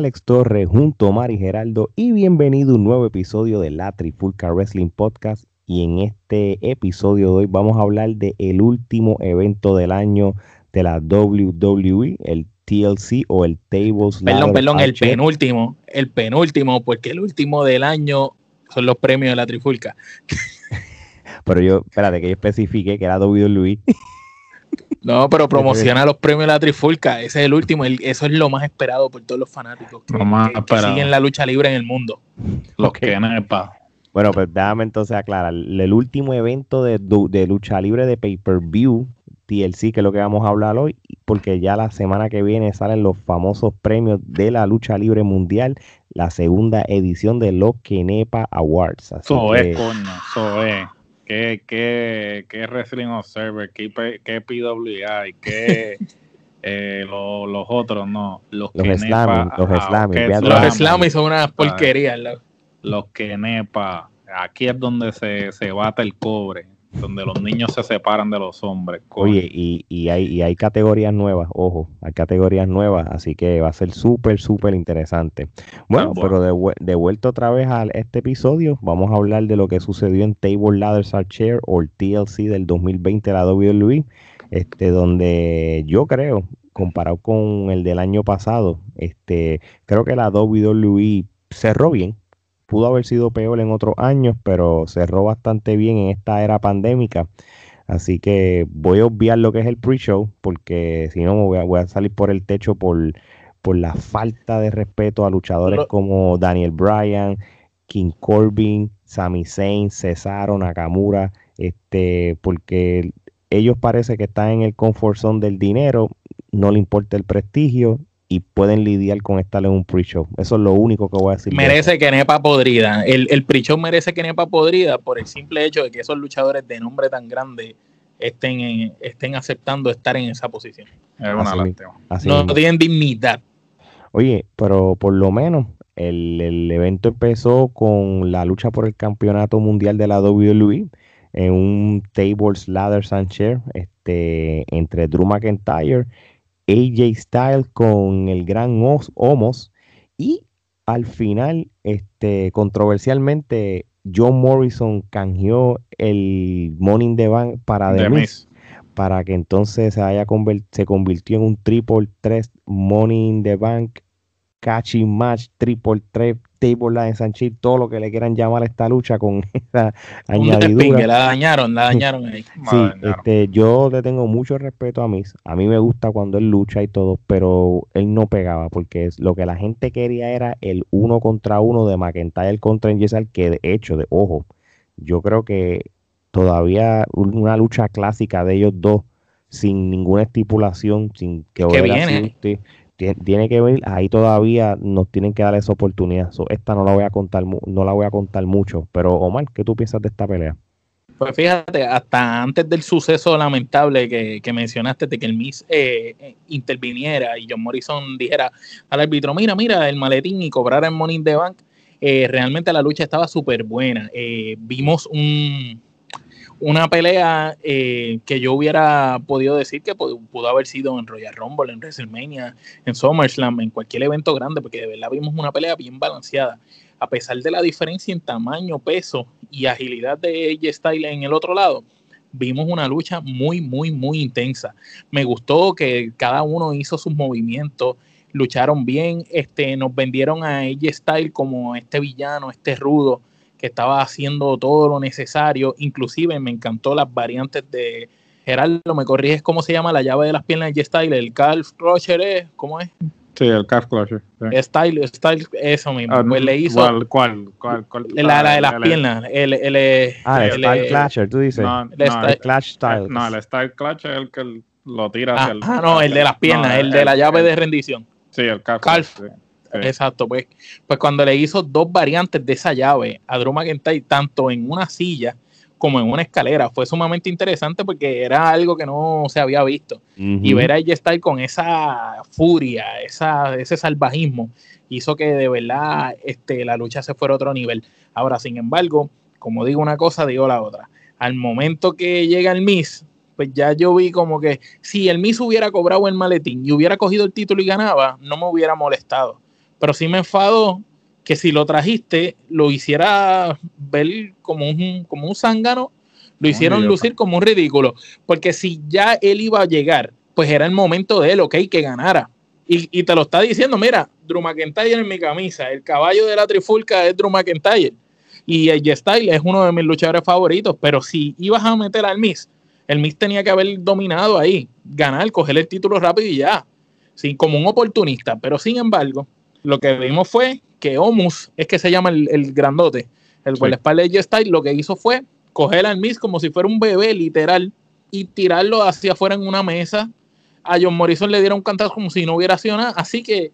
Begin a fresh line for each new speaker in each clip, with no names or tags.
Alex Torres junto a Mari Geraldo y bienvenido a un nuevo episodio de la Trifulca Wrestling Podcast y en este episodio de hoy vamos a hablar de el último evento del año de la WWE, el TLC o el Tables
Perdón, perdón, el penúltimo, el penúltimo, porque el último del año son los premios de la Trifulca.
Pero yo, espérate, que yo especifique que era WWE.
No, pero promociona los premios de la Trifulca. Ese es el último. eso es lo más esperado por todos los fanáticos que, siguen la lucha libre en el mundo.
Los que pa.
Bueno, pues déjame entonces aclarar. El último evento de, de lucha libre de pay-per-view, TLC, que es lo que vamos a hablar hoy, porque ya la semana que viene salen los famosos premios de la lucha libre mundial, la segunda edición de los Kenepa Awards.
Eso es, coño, eso es. ¿Qué, qué, qué Wrestling Observer? ¿Qué, qué PWI? ¿Qué eh, los otros? No,
los, los los.
Los son una porquería.
Los Kenepa. Aquí es donde se, se bata el cobre donde los niños se separan de los hombres.
Oye, y, y, hay, y hay categorías nuevas, ojo, hay categorías nuevas, así que va a ser súper, súper interesante. Bueno, pero de, vuelta otra vez a este episodio, vamos a hablar de lo que sucedió en Table Ladders Are Chair o el TLC del 2020 de la WWE, este, donde yo creo, comparado con el del año pasado, este, creo que la WWE cerró bien, pudo haber sido peor en otros años, pero cerró bastante bien en esta era pandémica. Así que voy a obviar lo que es el pre-show, porque si no me voy a, salir por el techo por, por la falta de respeto a luchadores como Daniel Bryan, King Corbin, Sami Zayn, Cesaro, Nakamura, este, porque ellos parece que están en el comfort zone del dinero, no le importa el prestigio y pueden lidiar con estar en un pre-show. Eso es lo único que voy a decir.
Merece que nepa podrida. El, el pre-show merece que nepa podrida por el simple hecho de que esos luchadores de nombre tan grande estén, estén aceptando estar en esa posición. no, tienen dignidad.
Oye, pero por lo menos el, evento empezó con la lucha por el campeonato mundial de la WWE en un tables, ladders and chair este, entre Drew McIntyre AJ Styles con el gran Homos y al final, este, controversialmente, John Morrison canjeó el Morning the Bank para The, para que entonces se, haya se convirtió en un triple 3 Money in the Bank catching match, triple threat, table line, Sanchit, todo lo que le quieran llamar a esta lucha con esa añadidura.
la dañaron, la dañaron ahí.
Sí, este, yo le tengo mucho respeto a Miss. A mí me gusta cuando él lucha y todo, pero él no pegaba porque es, lo que la gente quería era el uno contra uno de McIntyre contra Jessal, que de hecho, de ojo, yo creo que todavía una lucha clásica de ellos dos sin ninguna estipulación, sin que
viene
tiene que ver, ahí todavía nos tienen que dar esa oportunidad. esta no la voy a contar, no la voy a contar mucho. Pero Omar, ¿qué tú piensas de esta pelea?
Pues fíjate, hasta antes del suceso lamentable que, mencionaste de que el Miss eh, eh, interviniera y John Morrison dijera al árbitro, mira, mira, el maletín y cobrar el money de bank, eh, realmente la lucha estaba súper buena. vimos un, una pelea eh, que yo hubiera podido decir que pudo, haber sido en Royal Rumble, en WrestleMania, en SummerSlam, en cualquier evento grande, porque de verdad vimos una pelea bien balanceada. A pesar de la diferencia en tamaño, peso y agilidad de AJ Styles en el otro lado, vimos una lucha muy, muy, muy intensa. Me gustó que cada uno hizo sus movimientos, lucharon bien, este, nos vendieron a AJ Styles como este villano, este rudo, que estaba haciendo todo lo necesario. Inclusive me encantó las variantes de Gerardo, me corriges cómo se llama la llave de las piernas de Style, el calf crusher es, ¿cómo es?
Sí, el calf crusher.
Style, style, eso mismo. Ah,
pues le hizo. ¿Cuál? ¿Cuál?
cuál, la, la, de las piernas. El, el,
ah, el, Style Clasher, tú dices. No,
el, no, el Clash Style. No, el Style Clasher es el que lo tira hacia
ah, el. Ah, no, el de las piernas, el, de la llave de rendición.
Sí, el calf.
calf Exacto, pues, pues cuando le hizo dos variantes de esa llave a Drew McIntyre, tanto en una silla como en una escalera, fue sumamente interesante porque era algo que no se había visto. Y ver a ella estar con esa furia, esa, ese salvajismo, hizo que de verdad este, la lucha se fuera a otro nivel. Ahora, sin embargo, como digo una cosa, digo la otra. Al momento que llega el Miss, pues ya yo vi como que si el Miss hubiera cobrado el maletín y hubiera cogido el título y ganaba, no me hubiera molestado pero sí me enfadó que si lo trajiste, lo hiciera ver como un, como un zángano, lo hicieron lucir como un ridículo, porque si ya él iba a llegar, pues era el momento de él, ok, que ganara. Y, y te lo está diciendo, mira, Drew McIntyre en mi camisa, el caballo de la trifulca es Drew McIntyre. Y el Style es uno de mis luchadores favoritos, pero si ibas a meter al Miss, el Miss tenía que haber dominado ahí, ganar, coger el título rápido y ya, sí, como un oportunista. Pero sin embargo, lo que vimos fue que Omus, es que se llama el, grandote, el sí. espalda de Style, lo que hizo fue coger al Miss como si fuera un bebé, literal, y tirarlo hacia afuera en una mesa. A John Morrison le dieron un cantazo como si no hubiera sido nada. Así que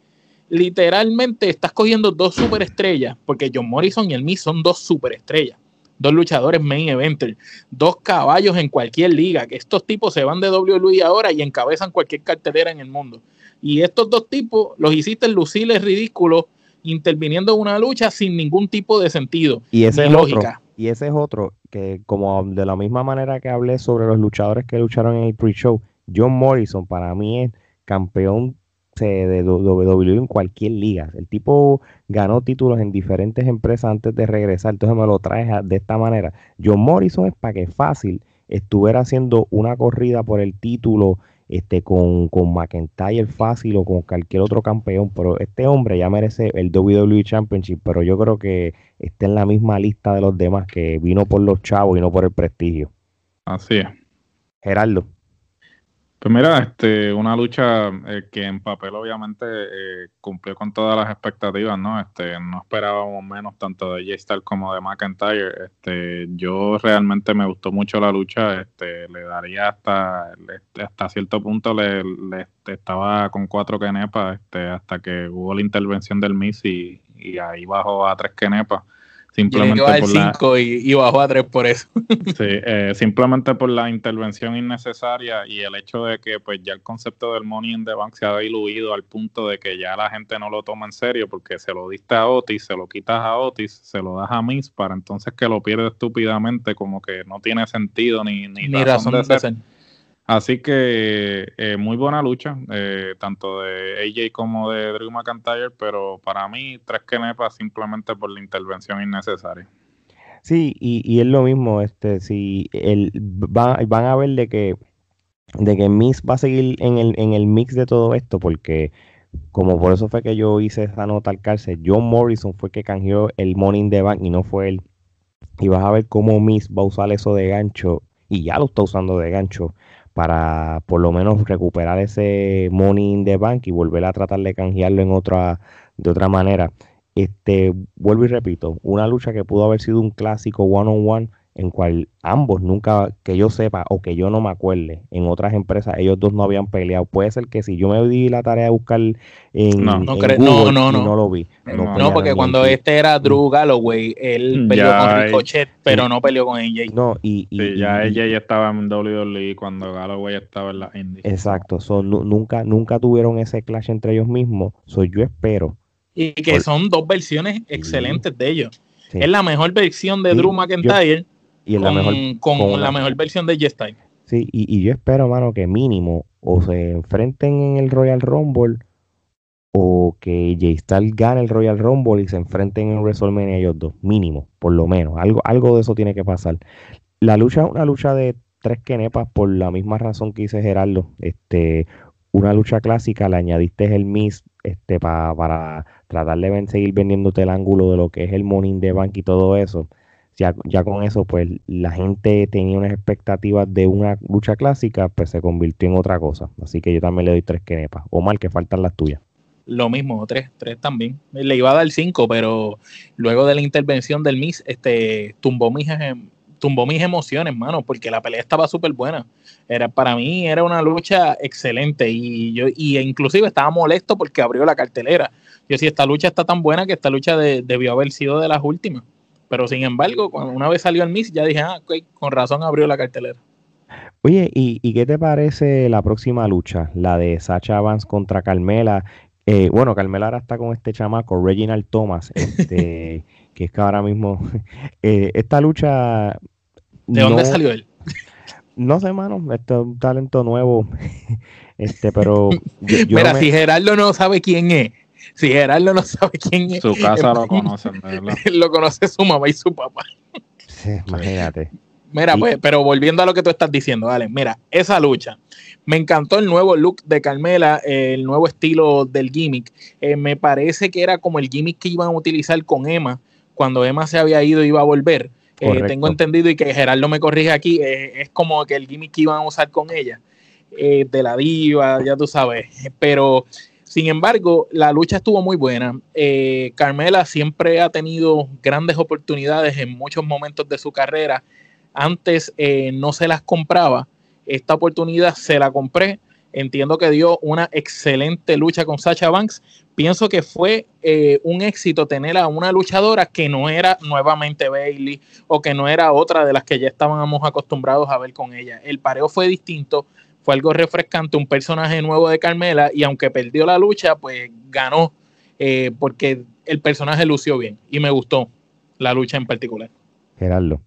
literalmente estás cogiendo dos superestrellas, porque John Morrison y el Miz son dos superestrellas, dos luchadores main eventer, dos caballos en cualquier liga, que estos tipos se van de WWE ahora y encabezan cualquier cartelera en el mundo. Y estos dos tipos los hiciste luciles ridículos interviniendo en una lucha sin ningún tipo de sentido
y ese es lógica. Otro, y ese es otro que como de la misma manera que hablé sobre los luchadores que lucharon en el pre-show, John Morrison para mí es campeón de WWE en cualquier liga. El tipo ganó títulos en diferentes empresas antes de regresar, entonces me lo traes de esta manera. John Morrison es para que fácil estuviera haciendo una corrida por el título este, con, con McIntyre fácil o con cualquier otro campeón, pero este hombre ya merece el WWE Championship, pero yo creo que está en la misma lista de los demás, que vino por los chavos y no por el prestigio.
Así es.
Gerardo.
Pues mira, este, una lucha eh, que en papel obviamente eh, cumplió con todas las expectativas, ¿no? Este, no esperábamos menos tanto de J-Star como de McIntyre. Este, yo realmente me gustó mucho la lucha, este, le daría hasta, hasta cierto punto le, le estaba con cuatro kenepas, este, hasta que hubo la intervención del Miss y, y ahí bajó a tres kenepas.
Simplemente por 5 y, bajó a 3 por eso.
sí, eh, simplemente por la intervención innecesaria y el hecho de que pues ya el concepto del money in the bank se ha diluido al punto de que ya la gente no lo toma en serio porque se lo diste a Otis, se lo quitas a Otis, se lo das a Miss para entonces que lo pierde estúpidamente como que no tiene sentido ni, ni, razón, de ser. Así que eh, muy buena lucha, eh, tanto de AJ como de Drew McIntyre, pero para mí tres kenepas simplemente por la intervención innecesaria.
Sí, y, y es lo mismo, este, si el, van, van a ver de que de que Miss va a seguir en el, en el mix de todo esto, porque como por eso fue que yo hice esa nota al cárcel, John Morrison fue que canjeó el Morning the Bank y no fue él. Y vas a ver cómo Miss va a usar eso de gancho, y ya lo está usando de gancho para por lo menos recuperar ese money in the bank y volver a tratar de canjearlo en otra, de otra manera. Este, vuelvo y repito, una lucha que pudo haber sido un clásico one on one en cual ambos nunca, que yo sepa o que yo no me acuerde, en otras empresas ellos dos no habían peleado. Puede ser que si yo me di la tarea de buscar en,
no, no, no, no, no, lo vi. No, porque cuando este era Drew Galloway, él mm, peleó con Ricochet, pero no peleó con AJ.
No, y,
ya AJ estaba en WWE cuando Galloway estaba en la Indy.
Exacto, nunca, nunca tuvieron ese clash entre ellos mismos. Soy yo espero.
Y que son dos versiones excelentes de ellos. Es la mejor versión de Drew McIntyre y con, la mejor, con, la mejor versión de J-Style.
Sí, y, yo espero, mano, que mínimo o se enfrenten en el Royal Rumble o que J-Style gane el Royal Rumble y se enfrenten en WrestleMania ellos dos, mínimo, por lo menos. Algo, algo de eso tiene que pasar. La lucha es una lucha de tres kenepas por la misma razón que hice Gerardo. Este, una lucha clásica, le añadiste el Miss este, para tratar de seguir vendiéndote el ángulo de lo que es el Morning de Bank y todo eso ya, ya con eso, pues la gente tenía unas expectativas de una lucha clásica, pues se convirtió en otra cosa. Así que yo también le doy tres quenepas. O mal que faltan las tuyas.
Lo mismo, tres, tres también. Le iba a dar cinco, pero luego de la intervención del Miss, este, tumbó mis, tumbó mis emociones, mano, porque la pelea estaba súper buena. Era, para mí era una lucha excelente y yo y inclusive estaba molesto porque abrió la cartelera. Yo si esta lucha está tan buena que esta lucha debió haber sido de las últimas. Pero sin embargo, cuando una vez salió el Miss, ya dije, ah, con razón abrió la cartelera.
Oye, ¿y, qué te parece la próxima lucha? La de Sacha Vance contra Carmela. Eh, bueno, Carmela ahora está con este chamaco, Reginald Thomas, este, que es que ahora mismo. Eh, esta lucha.
¿De dónde salió él?
No sé, mano, este es un talento nuevo. este, pero.
Mira, si Gerardo no sabe quién es, si Gerardo no sabe quién es.
Su casa lo conocen, ¿verdad?
lo conoce su mamá y su papá.
Sí, imagínate.
Mira, pues, pero volviendo a lo que tú estás diciendo, dale, mira, esa lucha. Me encantó el nuevo look de Carmela, el nuevo estilo del gimmick. Eh, me parece que era como el gimmick que iban a utilizar con Emma cuando Emma se había ido y iba a volver. Eh, tengo entendido y que Gerardo me corrige aquí, eh, es como que el gimmick que iban a usar con ella, de la diva, ya tú sabes. Pero, sin embargo, la lucha estuvo muy buena. Carmela siempre ha tenido grandes oportunidades en muchos momentos de su carrera antes eh, no se las compraba. Esta oportunidad se la compré. Entiendo que dio una excelente lucha con Sacha Banks. Pienso que fue eh, un éxito tener a una luchadora que no era nuevamente Bailey o que no era otra de las que ya estábamos acostumbrados a ver con ella. El pareo fue distinto, fue algo refrescante, un personaje nuevo de Carmela y aunque perdió la lucha, pues ganó eh, porque el personaje lució bien y me gustó la lucha en particular.
Gerardo.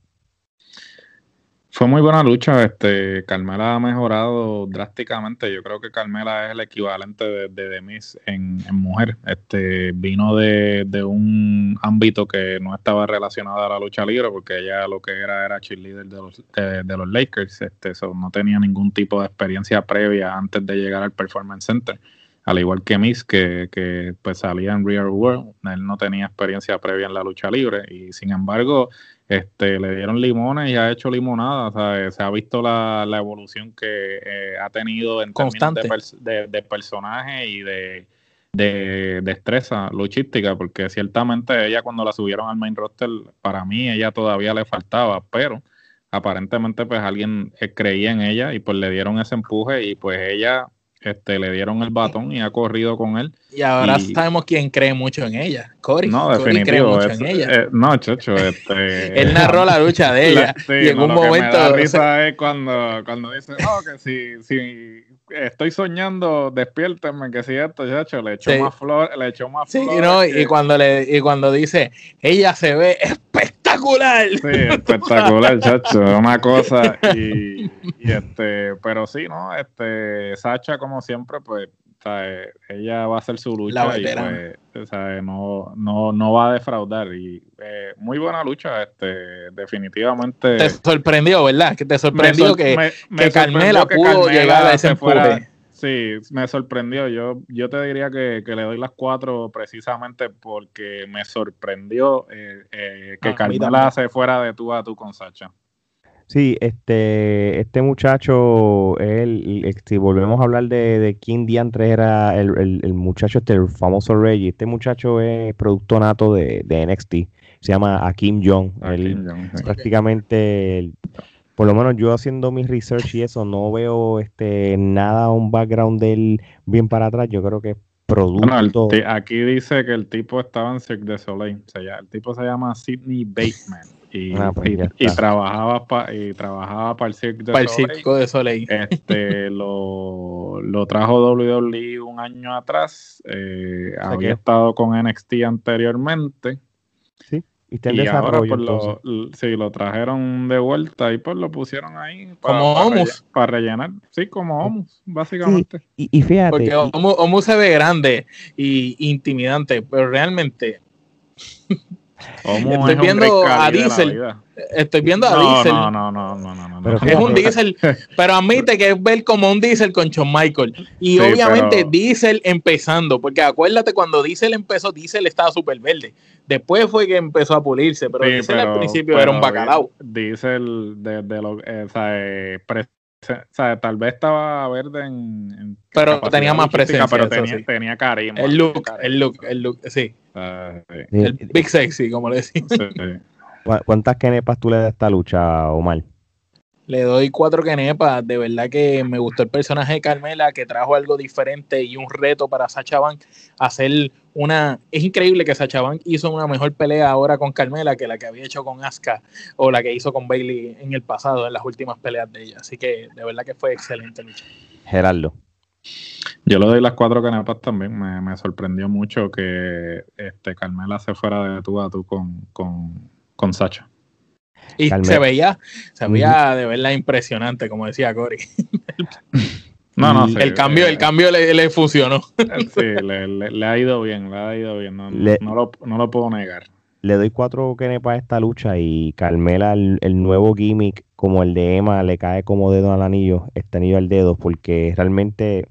Fue muy buena lucha, este, Carmela ha mejorado drásticamente, yo creo que Carmela es el equivalente de, de Demis en, mujer, este, vino de, un ámbito que no estaba relacionado a la lucha libre, porque ella lo que era era cheerleader de los, de, los Lakers, este, no tenía ningún tipo de experiencia previa antes de llegar al Performance Center, al igual que Miss, que, que pues salía en Real World, él no tenía experiencia previa en la lucha libre, y sin embargo este, le dieron limones y ha hecho limonada. Se ha visto la, evolución que eh, ha tenido en
Constante.
términos de, de, personaje y de, de, destreza luchística, porque ciertamente ella cuando la subieron al main roster, para mí ella todavía le faltaba, pero aparentemente pues alguien eh, creía en ella y pues le dieron ese empuje y pues ella este, le dieron el batón y ha corrido con él.
Y ahora sabemos quién cree mucho en ella. Cory.
No, cree mucho en ella. Eh, no, Chocho, este.
Él narró la lucha de ella. y en un momento.
la risa es cuando, cuando dice, no, que si, si estoy soñando, despiértenme, que si esto, Chocho, le echó más flor, le echó más
sí, No, y cuando le, y cuando dice, ella se ve espectacular.
Sí, espectacular, Chacho, una cosa. Y, y este, pero sí, ¿no? Este, Sacha, como siempre, pues ella va a hacer su lucha y pues, No, no, no va a defraudar. Y eh, muy buena lucha, este, definitivamente.
Te sorprendió, ¿verdad? Que te sorprendió que, Carmela pudo llegar a ese fuera,
Sí, me sorprendió. Yo, yo te diría que, le doy las cuatro precisamente porque me sorprendió eh, eh, que ah, Carmela se fuera de tú a tú con Sacha.
Sí, este, este muchacho, él, si volvemos a hablar de, de quién diantre era el, muchacho, este el famoso Reggie, este muchacho es producto nato de, de NXT, se llama Akim Jong. él prácticamente, por lo menos yo haciendo mi research y eso, no veo este nada, un background de él bien para atrás, yo creo que es producto.
aquí dice que el tipo estaba en Cirque de Soleil, o sea, el tipo se llama Sidney Bateman y, ah, pues trabajaba y trabajaba para el
Circo de Soleil.
Este lo, lo, trajo WWE un año atrás. Eh, había estado con NXT anteriormente.
Sí. Y, ahora pues lo,
sí, lo trajeron de vuelta y pues lo pusieron ahí
para, como Omus
para, rellenar, sí, como Omus, básicamente.
y, fíjate.
Porque Omus, se ve grande y intimidante, pero realmente Estoy viendo a Diesel. Estoy viendo a Diesel.
No, no, no, no, no, no,
Es un Diesel, pero admite que es ver como un Diesel con Shawn Michael. Y obviamente Diesel empezando, porque acuérdate cuando Diesel empezó, Diesel estaba súper verde. Después fue que empezó a pulirse, pero Diesel al principio era un bacalao.
Diesel desde lo, eh, o sea, eh, o sea, tal vez estaba verde en.
pero tenía más presencia.
Pero tenía, tenía carisma.
El look, el look, el look, sí. El Big Sexy, como le decimos.
¿Cuántas kenepas tú le das a esta lucha, Omar?
Le doy cuatro kenepas. De verdad que me gustó el personaje de Carmela, que trajo algo diferente y un reto para Sacha Bank. Hacer una. Es increíble que Sacha Bank hizo una mejor pelea ahora con Carmela que la que había hecho con Asuka o la que hizo con Bailey en el pasado, en las últimas peleas de ella. Así que de verdad que fue excelente lucha.
Gerardo.
Yo le doy las cuatro canepas también. Me, sorprendió mucho que este Carmela se fuera de tú a tú con, con, Sacha.
Y se veía, se veía de verdad impresionante, como decía Cory. No, no, el cambio, el cambio le, funcionó.
Sí, le, ha ido bien, le ha ido bien, no, lo, puedo negar.
Le doy cuatro kenepas a esta lucha y Carmela, el, nuevo gimmick como el de Emma, le cae como dedo al anillo, este anillo al dedo, porque realmente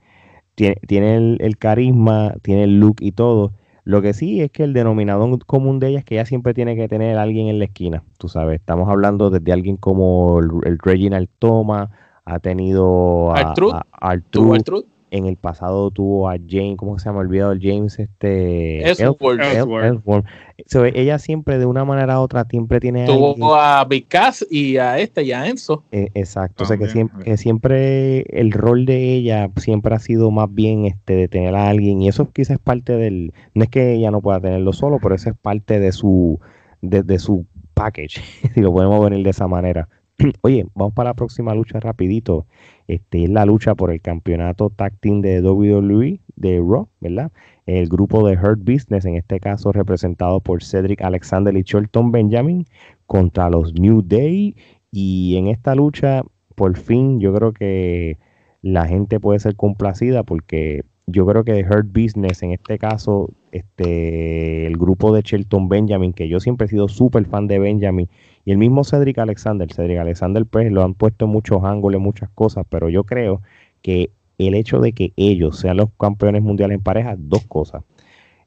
tiene, tiene el, el, carisma, tiene el look y todo. Lo que sí es que el denominador común de ella es que ella siempre tiene que tener a alguien en la esquina. Tú sabes, estamos hablando desde alguien como el, el Reginald Thomas, ha tenido a, Artruth, En el pasado tuvo a James, ¿cómo se llama? Olvidado James, este. ella siempre, de una manera u otra, siempre tiene.
Tuvo a Vicaz y a este y a Enzo.
E, exacto. o sea que siempre, que siempre el rol de ella siempre ha sido más bien este de tener a alguien. Y eso quizás es parte del. No es que ella no pueda tenerlo solo, pero eso es parte de su. de, de su package, si lo podemos venir de esa manera. Oye, vamos para la próxima lucha rapidito. Este es la lucha por el campeonato tag team de WWE de Raw, ¿verdad? El grupo de Hurt Business, en este caso representado por Cedric Alexander y Shelton Benjamin, contra los New Day. Y en esta lucha, por fin, yo creo que la gente puede ser complacida porque yo creo que Hurt Business, en este caso, este, el grupo de Shelton Benjamin, que yo siempre he sido súper fan de Benjamin y el mismo Cedric Alexander, Cedric Alexander pues lo han puesto en muchos ángulos, muchas cosas, pero yo creo que el hecho de que ellos sean los campeones mundiales en pareja, dos cosas.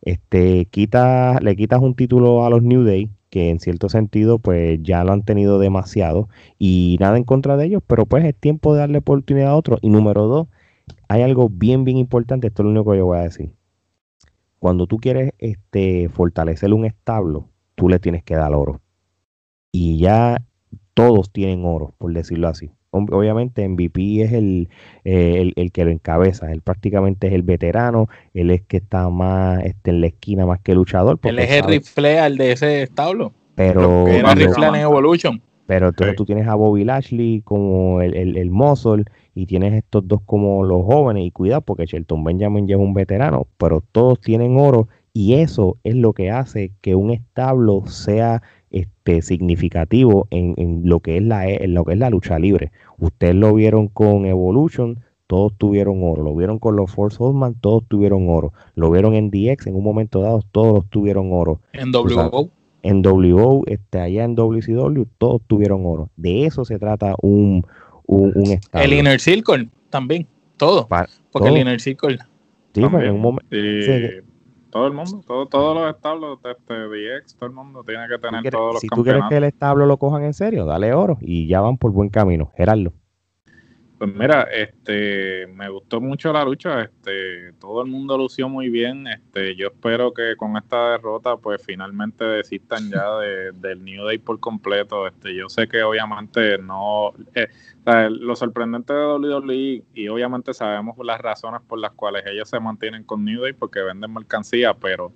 Este, quita, le quitas un título a los New Day, que en cierto sentido pues ya lo han tenido demasiado y nada en contra de ellos, pero pues es tiempo de darle oportunidad a otros. Y número dos, hay algo bien, bien importante, esto es lo único que yo voy a decir. Cuando tú quieres este, fortalecer un establo, tú le tienes que dar oro y ya todos tienen oro, por decirlo así. Obviamente MVP es el, eh, el, que lo encabeza, él prácticamente es el veterano, él es que está más este, en la esquina más que luchador.
Él es el rifle al de ese establo.
Pero,
era en Evolution.
Pero entonces tú tienes a Bobby Lashley como el, el, el muscle y tienes estos dos como los jóvenes y cuidado porque Shelton Benjamin ya es un veterano, pero todos tienen oro y eso es lo que hace que un establo sea este, significativo en, lo que es la, en lo que es la lucha libre. Ustedes lo vieron con Evolution, todos tuvieron oro. Lo vieron con los Force Holdman, todos tuvieron oro. Lo vieron en DX, en un momento dado, todos tuvieron oro.
En WO.
en WO, este, allá en WCW, todos tuvieron oro. De eso se trata un, un,
El Inner Circle también, todo. porque el Inner Circle.
Sí, en un momento todo el mundo, todo, todos los establos de este DX, todo el mundo tiene que tener todos los
Si tú quieres que el establo lo cojan en serio, dale oro y ya van por buen camino. Gerardo.
Pues mira, este, me gustó mucho la lucha, este, todo el mundo lució muy bien, este, yo espero que con esta derrota, pues finalmente desistan ya de, del New Day por completo, este, yo sé que obviamente no, eh, lo sorprendente de WWE y obviamente sabemos las razones por las cuales ellos se mantienen con New Day porque venden mercancía, pero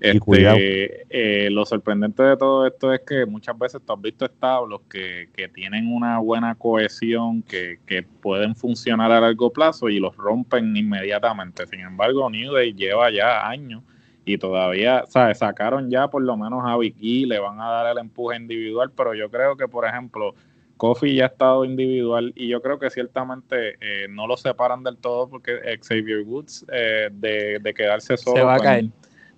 este, eh, lo sorprendente de todo esto es que muchas veces tú has visto establos que, que tienen una buena cohesión, que, que, pueden funcionar a largo plazo y los rompen inmediatamente. Sin embargo, New Day lleva ya años y todavía, ¿sabes? Sacaron ya por lo menos a Vicky, le van a dar el empuje individual, pero yo creo que, por ejemplo, Kofi ya ha estado individual y yo creo que ciertamente eh, no lo separan del todo porque Xavier Woods eh, de, de, quedarse solo.
Se va a caer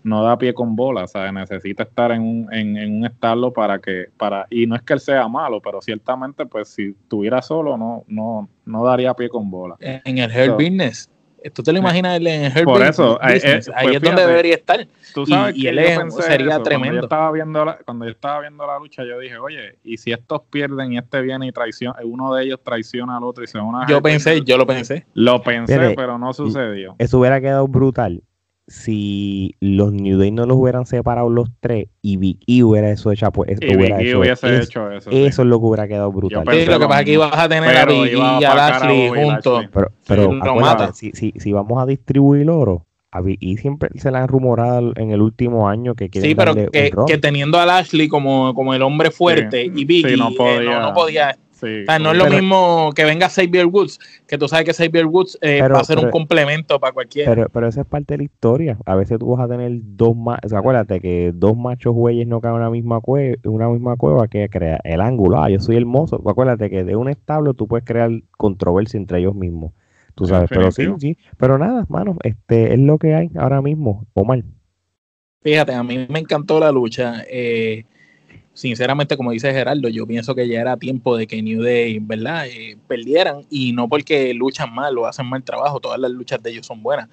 no da pie con bola, ¿sabes? Necesita estar en un, en, un establo para que, para, y no es que él sea malo, pero ciertamente, pues si estuviera solo, no, no, no daría pie con bola.
En el Health Business, ¿tú te lo imaginas en el Health
Por eso,
eh, eh, ahí
pues
es donde debería estar.
Tú sabes y, que él sería tremendo. Cuando yo, estaba viendo la, cuando yo estaba viendo la lucha, yo dije, oye, y si estos pierden y este viene y traiciona, uno de ellos traiciona al otro y se una.
Yo pensé, yo lo pensé.
Lo pensé, pero no sucedió.
Eso hubiera quedado brutal si los New Day no los hubieran separado los tres y Big E hubiera eso hecho, pues hubiera
hecho, hubiese hecho eso.
Eso es lo que hubiera quedado brutal.
Sí, lo que pasa es que ibas a tener a Big E y a Lashley juntos.
Pero, pero si, si, si, vamos a distribuir oro, a Big E siempre se la han rumorado en el último año que
Sí, pero que, que, teniendo a Lashley como, como el hombre fuerte y Big E no podía, no podía no es lo mismo que venga Xavier Woods, que tú sabes que Xavier Woods eh, va a ser un complemento para cualquiera.
Pero, pero esa es parte de la historia. A veces tú vas a tener dos machos, acuérdate que dos machos güeyes no caen en una misma cueva, una misma cueva que crea el ángulo. Ah, yo soy hermoso. Acuérdate que de un establo tú puedes crear controversia entre ellos mismos. Tú sabes, pero sí, sí. Pero nada, mano, este es lo que hay ahora mismo, Omar.
Fíjate, a mí me encantó la lucha. Eh, sinceramente, como dice Gerardo, yo pienso que ya era tiempo de que New Day, ¿verdad? Eh, perdieran y no porque luchan mal o hacen mal trabajo, todas las luchas de ellos son buenas.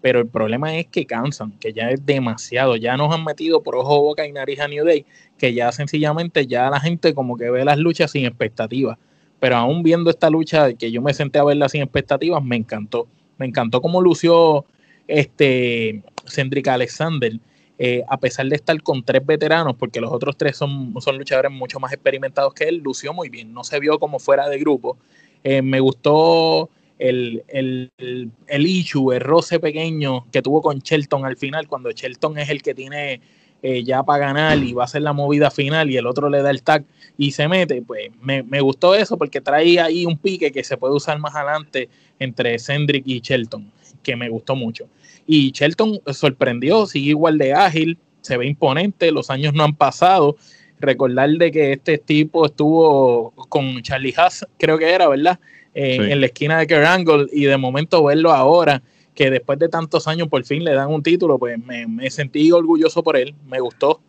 Pero el problema es que cansan, que ya es demasiado. Ya nos han metido por ojo, boca y nariz a New Day, que ya sencillamente ya la gente como que ve las luchas sin expectativas. Pero aún viendo esta lucha, que yo me senté a verla sin expectativas, me encantó. Me encantó cómo lució este Cendric Alexander eh, a pesar de estar con tres veteranos, porque los otros tres son, son luchadores mucho más experimentados que él, lució muy bien, no se vio como fuera de grupo. Eh, me gustó el, el, el, issue, el roce pequeño que tuvo con Shelton al final, cuando Shelton es el que tiene eh, ya para ganar y va a hacer la movida final y el otro le da el tag y se mete, pues me, me, gustó eso porque trae ahí un pique que se puede usar más adelante entre Cendric y Shelton, que me gustó mucho. Y Shelton sorprendió, sigue igual de ágil, se ve imponente, los años no han pasado. Recordar de que este tipo estuvo con Charlie Haas, creo que era, ¿verdad? Eh, en la esquina de Kerr y de momento verlo ahora, que después de tantos años por fin le dan un título, pues me, sentí orgulloso por él, me gustó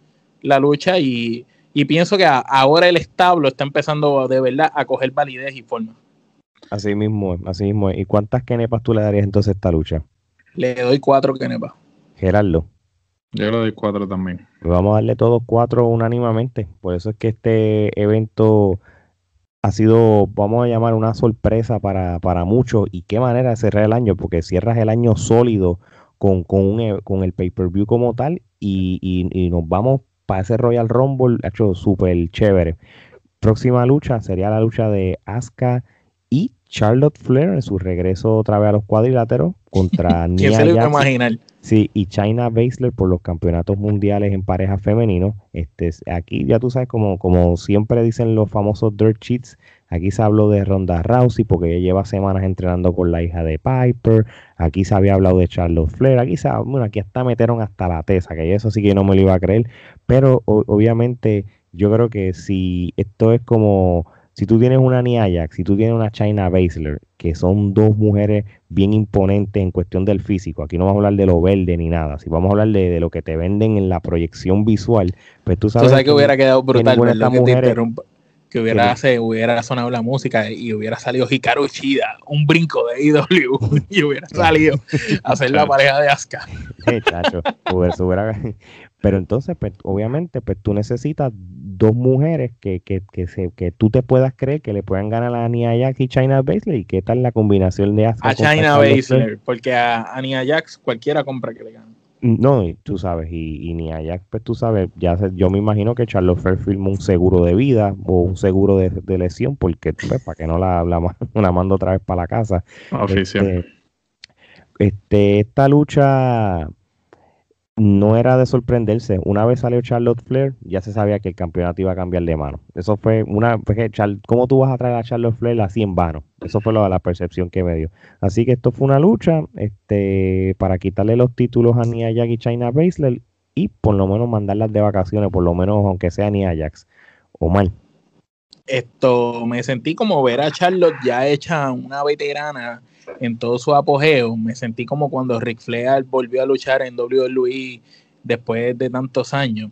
la lucha y, pienso que ahora el establo está empezando de verdad a coger validez y forma.
Así mismo, así mismo. ¿Y cuántas kenepas tú le darías entonces a esta lucha?
Le doy cuatro Kenepa.
Gerardo.
Yo le doy cuatro también.
Pues vamos a darle todos cuatro unánimamente. Por eso es que este evento ha sido, vamos a llamar, una sorpresa para, para muchos. Y qué manera de cerrar el año, porque cierras el año sólido con, con, e, con el pay-per-view como tal y, y, nos vamos para ese Royal Rumble, hecho súper chévere. Próxima lucha sería la lucha de Asuka y Charlotte Flair en su regreso otra vez a los cuadriláteros contra
Nia se imaginar?
Sí, y China Baszler por los campeonatos mundiales en pareja femenino. Este, aquí ya tú sabes, como, como siempre dicen los famosos dirt cheats, aquí se habló de Ronda Rousey porque ella lleva semanas entrenando con la hija de Piper. Aquí se había hablado de Charlotte Flair. Aquí, se, bueno, aquí hasta metieron hasta la tesa, que eso sí que no me lo iba a creer. Pero obviamente yo creo que si esto es como si tú tienes una Nia Jax, si tú tienes una China Baszler, que son dos mujeres bien imponentes en cuestión del físico, aquí no vamos a hablar de lo verde ni nada, si vamos a hablar de, lo que te venden en la proyección visual, pues tú sabes,
que, hubiera quedado brutal, que, hubiera, hubiera sonado la música y hubiera salido Hikaru Shida, un brinco de IW, y hubiera salido a hacer la pareja de Asuka.
pero entonces, pues, obviamente, pues tú necesitas dos mujeres que, que, que, se, que tú te puedas creer que le puedan ganar a Nia Jax y China Baszler. ¿Y qué tal la combinación de
A China Baszler, porque a, Nia Jax cualquiera compra que le gane.
No, tú sabres, y, y Nia Jax, pues tú sabes, ya yo me imagino que Charlotte Fair firmó un seguro de vida o un seguro de, lesión, porque pues, para que no la, la, la mando otra vez para la casa.
Oficial.
Este, este, esta lucha no era de sorprenderse. Una vez salió Charlotte Flair, ya se sabía que el campeonato iba a cambiar de mano. Eso fue una. ¿Cómo tú vas a traer a Charlotte Flair así en vano? Eso fue la percepción que me dio. Así que esto fue una lucha este, para quitarle los títulos a Nia Jax y China Baszler y por lo menos mandarlas de vacaciones, por lo menos aunque sea Nia Jax. O mal.
Esto me sentí como ver a Charlotte ya hecha una veterana en todo su apogeo. Me sentí como cuando Ric Flair volvió a luchar en WWE después de tantos años,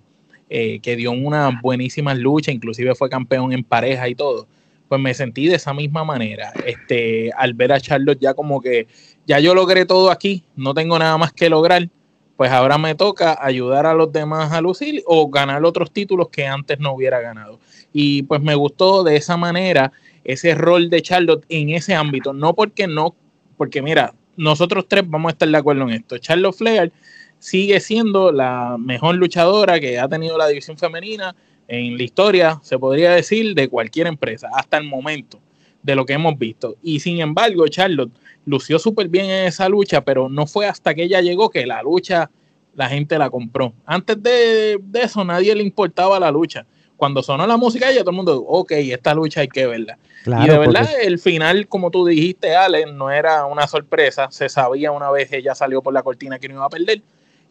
eh, que dio una buenísima lucha, inclusive fue campeón en pareja y todo. Pues me sentí de esa misma manera. Este, al ver a Charlotte ya como que ya yo logré todo aquí, no tengo nada más que lograr, pues ahora me toca ayudar a los demás a lucir o ganar otros títulos que antes no hubiera ganado. Y pues me gustó de esa manera ese rol de Charlotte en ese ámbito, no porque no porque mira, nosotros tres vamos a estar de acuerdo en esto. Charlotte Flair sigue siendo la mejor luchadora que ha tenido la división femenina en la historia, se podría decir, de cualquier empresa, hasta el momento de lo que hemos visto. Y sin embargo, Charlotte lució súper bien en esa lucha, pero no fue hasta que ella llegó que la lucha la gente la compró. Antes de, de eso, nadie le importaba la lucha cuando sonó la música ella, todo el mundo, ok, esta lucha hay que verla. y de verdad, el final, como tú dijiste, Ale, no era una sorpresa. Se sabía una vez ella salió por la cortina que no iba a perder.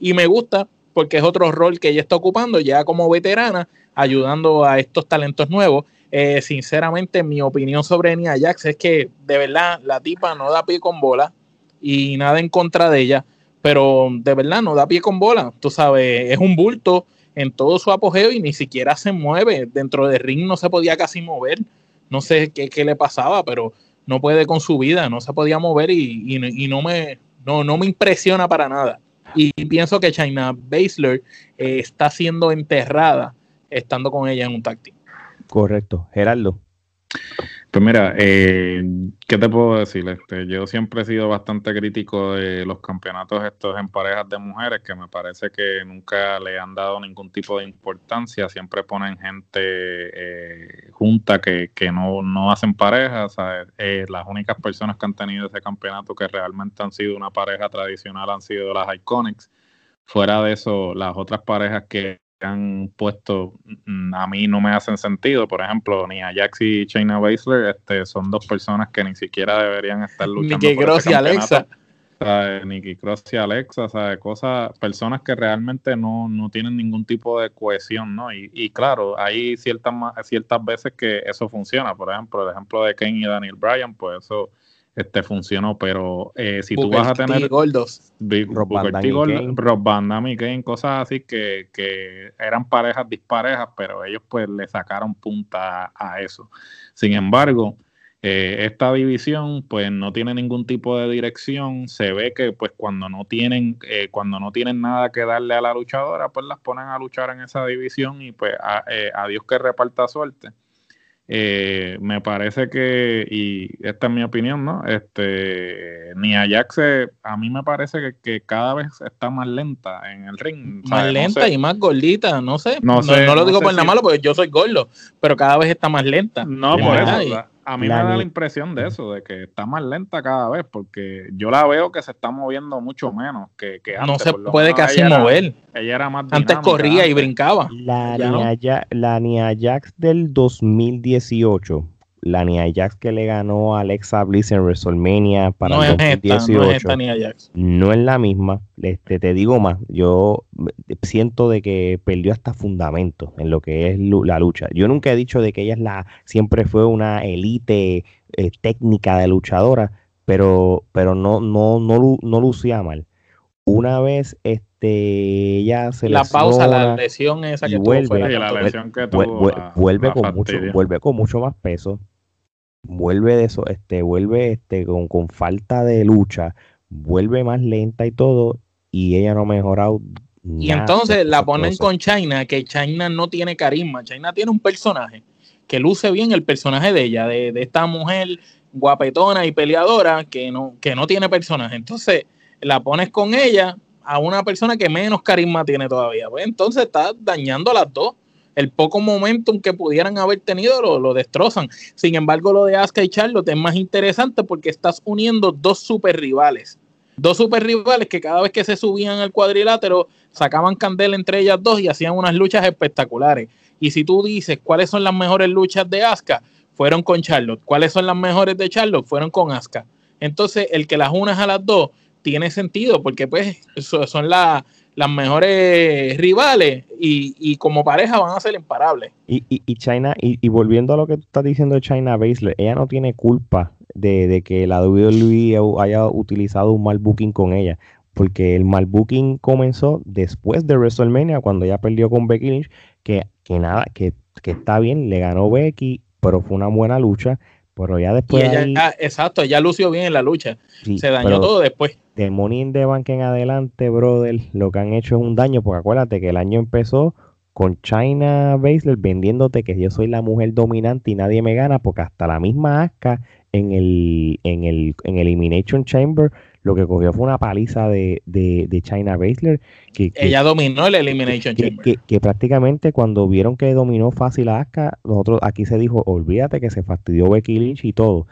Y me gusta porque es otro rol que ella está ocupando ya como veterana, ayudando a estos talentos nuevos. Eh, sinceramente, mi opinión sobre Nia Jax es que de verdad la tipa no da pie con bola y nada en contra de ella, pero de verdad no da pie con bola. Tú sabes, es un bulto en todo su apogeo y ni siquiera se mueve. Dentro del ring no se podía casi mover. No sé qué, qué le pasaba, pero no puede con su vida, no se podía mover y, no, me, no, no me impresiona para nada. Y pienso que China Baszler eh, está siendo enterrada estando con ella en un táctil.
Correcto. Gerardo.
Pues mira, eh, ¿qué te puedo decir? Este, yo siempre he sido bastante crítico de los campeonatos estos en parejas de mujeres, que me parece que nunca le han dado ningún tipo de importancia. Siempre ponen gente eh, junta que, no, no, hacen parejas. Eh, las únicas personas que han tenido ese campeonato que realmente han sido una pareja tradicional han sido las Iconics. Fuera de eso, las otras parejas que han puesto mm, a mí no me hacen sentido. Por ejemplo, ni Ajax y Shayna Baszler este, son dos personas que ni siquiera deberían estar luchando.
Nicky Cross y Alexa.
Nicky Cross y Alexa, ¿sabes? Cosas, personas que realmente no, no tienen ningún tipo de cohesión, ¿no? Y, y claro, hay ciertas, ciertas veces que eso funciona. Por ejemplo, el ejemplo de Kane y Daniel Bryan, pues eso este funcionó, pero eh, si tú vas a tener
gordos,
Rob Van Damme Kane, cosas así que, que, eran parejas disparejas, pero ellos pues le sacaron punta a, eso. Sin embargo, eh, esta división pues no tiene ningún tipo de dirección, se ve que pues cuando no tienen eh, cuando no tienen nada que darle a la luchadora, pues las ponen a luchar en esa división y pues a, a Dios que reparta suerte. Eh, me parece que, y esta es mi opinión, ¿no? Este, ni Ajax, a mí me parece que, cada vez está más lenta en el ring.
Más lenta y más gordita, no sé. No, no, lo digo por nada malo porque yo soy gordo, pero cada vez está más lenta.
No, por eso. A mí me da la impresión de eso, de que está más lenta cada vez, porque yo la veo que se está moviendo mucho menos que, antes.
No se puede casi mover.
ella era más
Antes corría y brincaba.
La, Nia, la Nia Jax del 2018 la Nia Jax que le ganó a Alexa Bliss en WrestleMania para
no el 2018. no, es
no es la misma. Este, te digo más, yo siento de que perdió hasta fundamento en lo que es la lucha. Yo nunca he dicho de que ella es la, siempre fue una elite eh, técnica de luchadora, pero, pero no, no, no, no lucía mal. Una vez este ella se
la pausa, la lesión esa que
vuelve, vuelve, con mucho, vuelve con mucho más peso vuelve de eso, este, vuelve este, con, con falta de lucha, vuelve más lenta y todo, y ella no ha mejorado.
Y entonces la ponen con China, que China no tiene carisma, China tiene un personaje que luce bien el personaje de ella, de, de esta mujer guapetona y peleadora que no, que no tiene personaje. Entonces la pones con ella a una persona que menos carisma tiene todavía. Pues entonces está dañando a las dos el poco momentum que pudieran haber tenido lo, destrozan. Sin embargo, lo de Asuka y Charlotte es más interesante porque estás uniendo dos super rivales. Dos super rivales que cada vez que se subían al cuadrilátero sacaban candela entre ellas dos y hacían unas luchas espectaculares. Y si tú dices cuáles son las mejores luchas de Asuka, fueron con Charlotte. ¿Cuáles son las mejores de Charlotte? Fueron con Asuka. Entonces, el que las unas a las dos tiene sentido porque pues son las las mejores rivales y, como pareja van a ser imparables.
Y, y, China, y, volviendo a lo que tú estás diciendo de China Baszler, ella no tiene culpa de, que la WWE haya utilizado un mal booking con ella, porque el mal booking comenzó después de WrestleMania, cuando ella perdió con Becky Lynch, que, que nada, que, que está bien, le ganó Becky, pero fue una buena lucha, pero ya después.
exacto, ella lució bien en la lucha. Se dañó todo después
de Money in the Bank en adelante, brother, lo que han hecho es un daño, porque acuérdate que el año empezó con China Baszler vendiéndote que yo soy la mujer dominante y nadie me gana, porque hasta la misma Asuka en el, en el, en Elimination Chamber lo que cogió fue una paliza de, de, China Baszler. Que,
Ella dominó el Elimination
Chamber. Que, prácticamente cuando vieron que dominó fácil a Asuka, nosotros aquí se dijo, olvídate que se fastidió Becky Lynch y todo.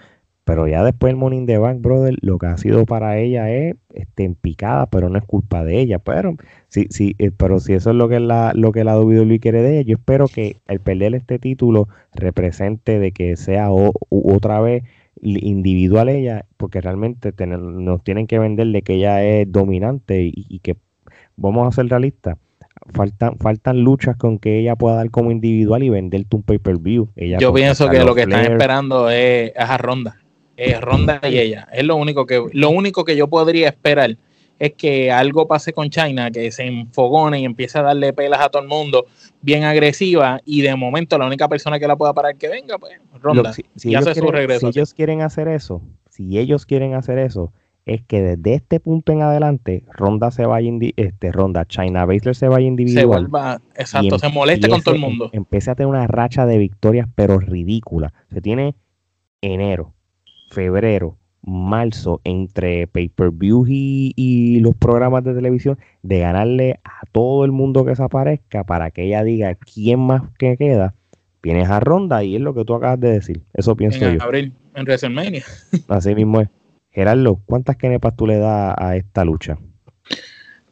Pero ya después el Morning the Bank, brother, lo que ha sido para ella es este, en picada, pero no es culpa de ella. Pero sí, sí, eh, pero si eso es lo que la, lo que la WWE quiere de ella, yo espero que el perder este título represente de que sea otra vez individual ella, porque realmente nos tienen que vender de que ella es dominante y, que vamos a ser realistas. faltan, faltan luchas con que ella pueda dar como individual y venderte un pay-per-view.
Yo pienso que lo que están esperando es, a Ronda. Es Ronda y ella. Es lo único que, lo único que yo podría esperar es que algo pase con China, que se enfogone y empiece a darle pelas a todo el mundo, bien agresiva, y de momento la única persona que la pueda parar que venga, pues Ronda.
y hace su regreso. Si ellos quieren hacer eso, si ellos quieren hacer eso, es que desde este punto en adelante, Ronda se vaya, este, Ronda, China Baszler se vaya individual. Se
vuelva, exacto, se moleste con todo el mundo.
Empieza a tener una racha de victorias, pero ridícula. Se tiene enero, febrero, marzo entre pay-per-view y, los programas de televisión de ganarle a todo el mundo que se aparezca para que ella diga quién más que queda. Vienes a ronda y es lo que tú acabas de decir. Eso pienso
en
yo.
abril, en WrestleMania.
Así mismo es. Gerardo, ¿cuántas kenepas tú le das a esta lucha?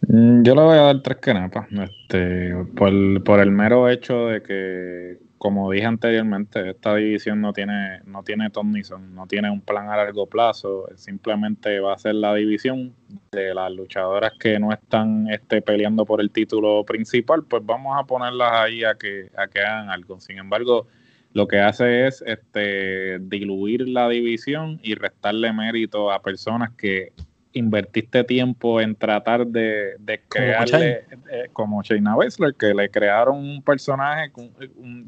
Mm, yo le voy a dar tres kenepas. Este, por, por el mero hecho de que como dije anteriormente, esta división no tiene, no tiene no tiene un plan a largo plazo, simplemente va a ser la división de las luchadoras que no están este, peleando por el título principal, pues vamos a ponerlas ahí a que, a que hagan algo. Sin embargo, lo que hace es este, diluir la división y restarle mérito a personas que invertiste tiempo en tratar de, crearle, eh, como Shayna Baszler, que le crearon un personaje con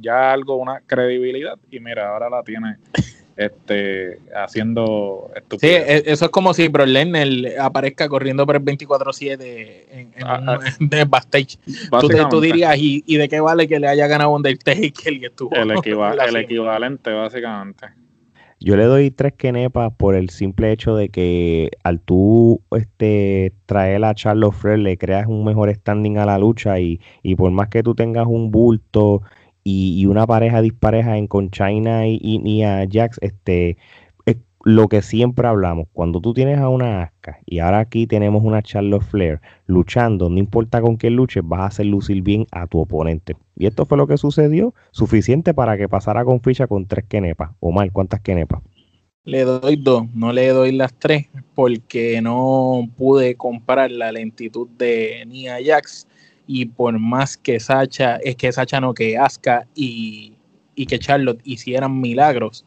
ya algo, una credibilidad, y mira, ahora la tiene este haciendo
Sí, e, eso es como si Bro Lesnar aparezca corriendo por el 24-7 en, en, ah, ah. backstage. Tú, dirías, ¿y, de qué vale que le haya ganado Undertaker y estuvo?
El, el equivalente, básicamente.
Yo le doy tres kenepas por el simple hecho de que al tú este, traer a Charles Flair le creas un mejor standing a la lucha y, y por más que tú tengas un bulto y, una pareja dispareja en con China y, y, a Jax, este, lo que siempre hablamos, cuando tú tienes a una Asca y ahora aquí tenemos una Charlotte Flair luchando, no importa con quién luches, vas a hacer lucir bien a tu oponente. Y esto fue lo que sucedió, suficiente para que pasara con ficha con tres kenepas. Omar, ¿cuántas kenepas?
Le doy dos, no le doy las tres porque no pude comparar la lentitud de Nia Jax y por más que Sacha, es que Sacha no, que Asuka y, y que Charlotte hicieran milagros,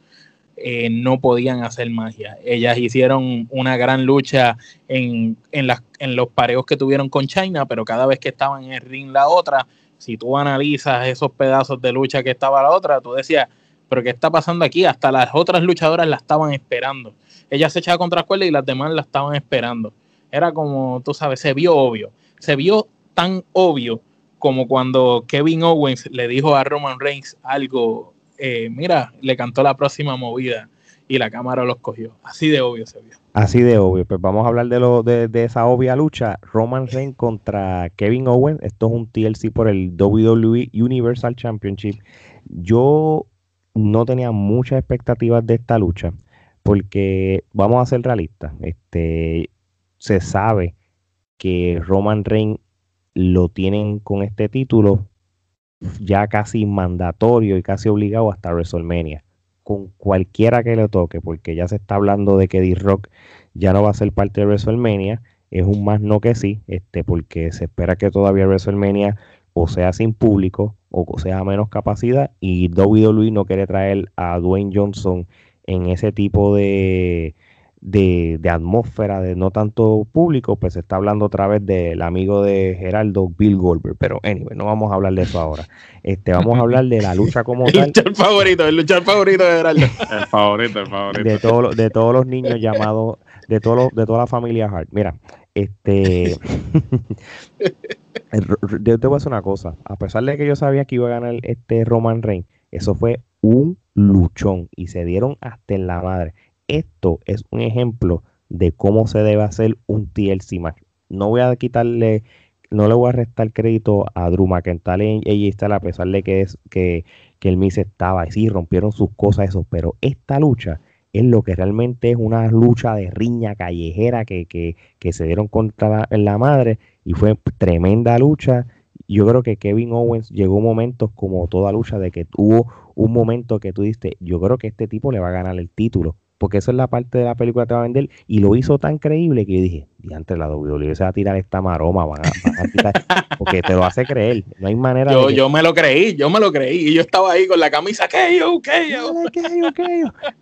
eh, no podían hacer magia. Ellas hicieron una gran lucha en, en, en los pareos que tuvieron con China, pero cada vez que estaban en el ring la otra, si tú analizas esos pedazos de lucha que estaba la otra, tú decías, pero ¿qué está pasando aquí? Hasta las otras luchadoras la estaban esperando. Ella se echaba contra la y las demás la estaban esperando. Era como, tú sabes, se vio obvio. Se vio tan obvio como cuando Kevin Owens le dijo a Roman Reigns algo eh, mira, le cantó la próxima movida y la cámara los cogió. Así de obvio se vio.
Así de obvio. Pues vamos a hablar de, lo, de, esa obvia lucha. Roman Reigns contra Kevin Owens. Esto es un TLC por el WWE Universal Championship. Yo no tenía muchas expectativas de esta lucha porque vamos a ser realistas. Este, se sabe que Roman Reigns lo tienen con este título ya casi mandatorio y casi obligado hasta WrestleMania. Con cualquiera que le toque, porque ya se está hablando de que D-Rock ya no va a ser parte de WrestleMania. Es un más no que sí, este, porque se espera que todavía WrestleMania o sea sin público o sea menos capacidad y WWE no quiere traer a Dwayne Johnson en ese tipo de, de, atmósfera de no tanto público, pues se está hablando otra vez del amigo de Geraldo, Bill Goldberg. Pero, anyway, no vamos a hablar de eso ahora. Este, vamos a hablar de la lucha como
tal. El luchar favorito, el luchar favorito de Geraldo.
el favorito, el favorito.
De, todo, de todos los niños llamados, de, todo, de toda la familia Hart. Mira, este. yo te voy a decir una cosa. A pesar de que yo sabía que iba a ganar este Roman Reigns, eso fue un luchón y se dieron hasta en la madre. Esto es un ejemplo de cómo se debe hacer un TLC match. No voy a quitarle, no le voy a restar crédito a Drew McIntyre y AJ a pesar de que es que, que el Miz estaba, y sí, rompieron sus cosas, eso, pero esta lucha es lo que realmente es una lucha de riña callejera que, que, que se dieron contra la, madre y fue tremenda lucha. Yo creo que Kevin Owens llegó momentos como toda lucha de que tuvo un momento que tú diste, yo creo que este tipo le va a ganar el título porque eso es la parte de la película que te va a vender, y lo hizo tan creíble que yo dije, diante la WWE se va a tirar esta maroma, van a, tirar, porque te lo hace creer, no hay manera
yo, Yo me lo creí, yo me lo creí, y yo estaba ahí con la camisa, que yo, que yo.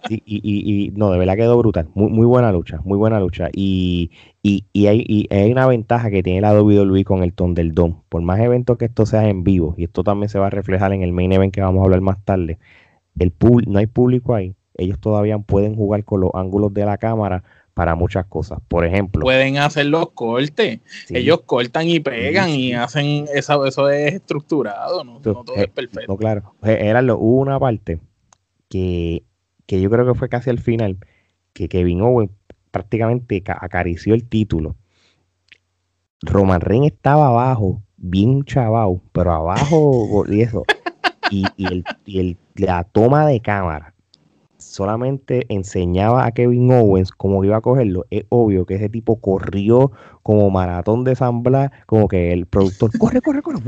Y, y, y, no, de verdad quedó brutal, muy, muy buena lucha, muy buena lucha, y, y, y, hay, y hay una ventaja que tiene la WWE con el Thunderdome, por más eventos que esto sea en vivo, y esto también se va a reflejar en el main event que vamos a hablar más tarde, el no hay público ahí, ellos todavía pueden jugar con los ángulos de la cámara para muchas cosas. Por ejemplo,
pueden hacer los cortes. Ellos cortan y pegan y hacen eso, eso es estructurado, no, todo es perfecto. No,
claro. Eh, era lo, hubo una parte que, que yo creo que fue casi al final que Kevin Owens prácticamente acarició el título. Roman Reigns estaba abajo, bien chavao, pero abajo y eso. Y, y, el, y el, la toma de cámara solamente enseñaba a Kevin Owens cómo iba a cogerlo, es obvio que ese tipo corrió como maratón de San Blas, como que el productor, corre, corre, corre,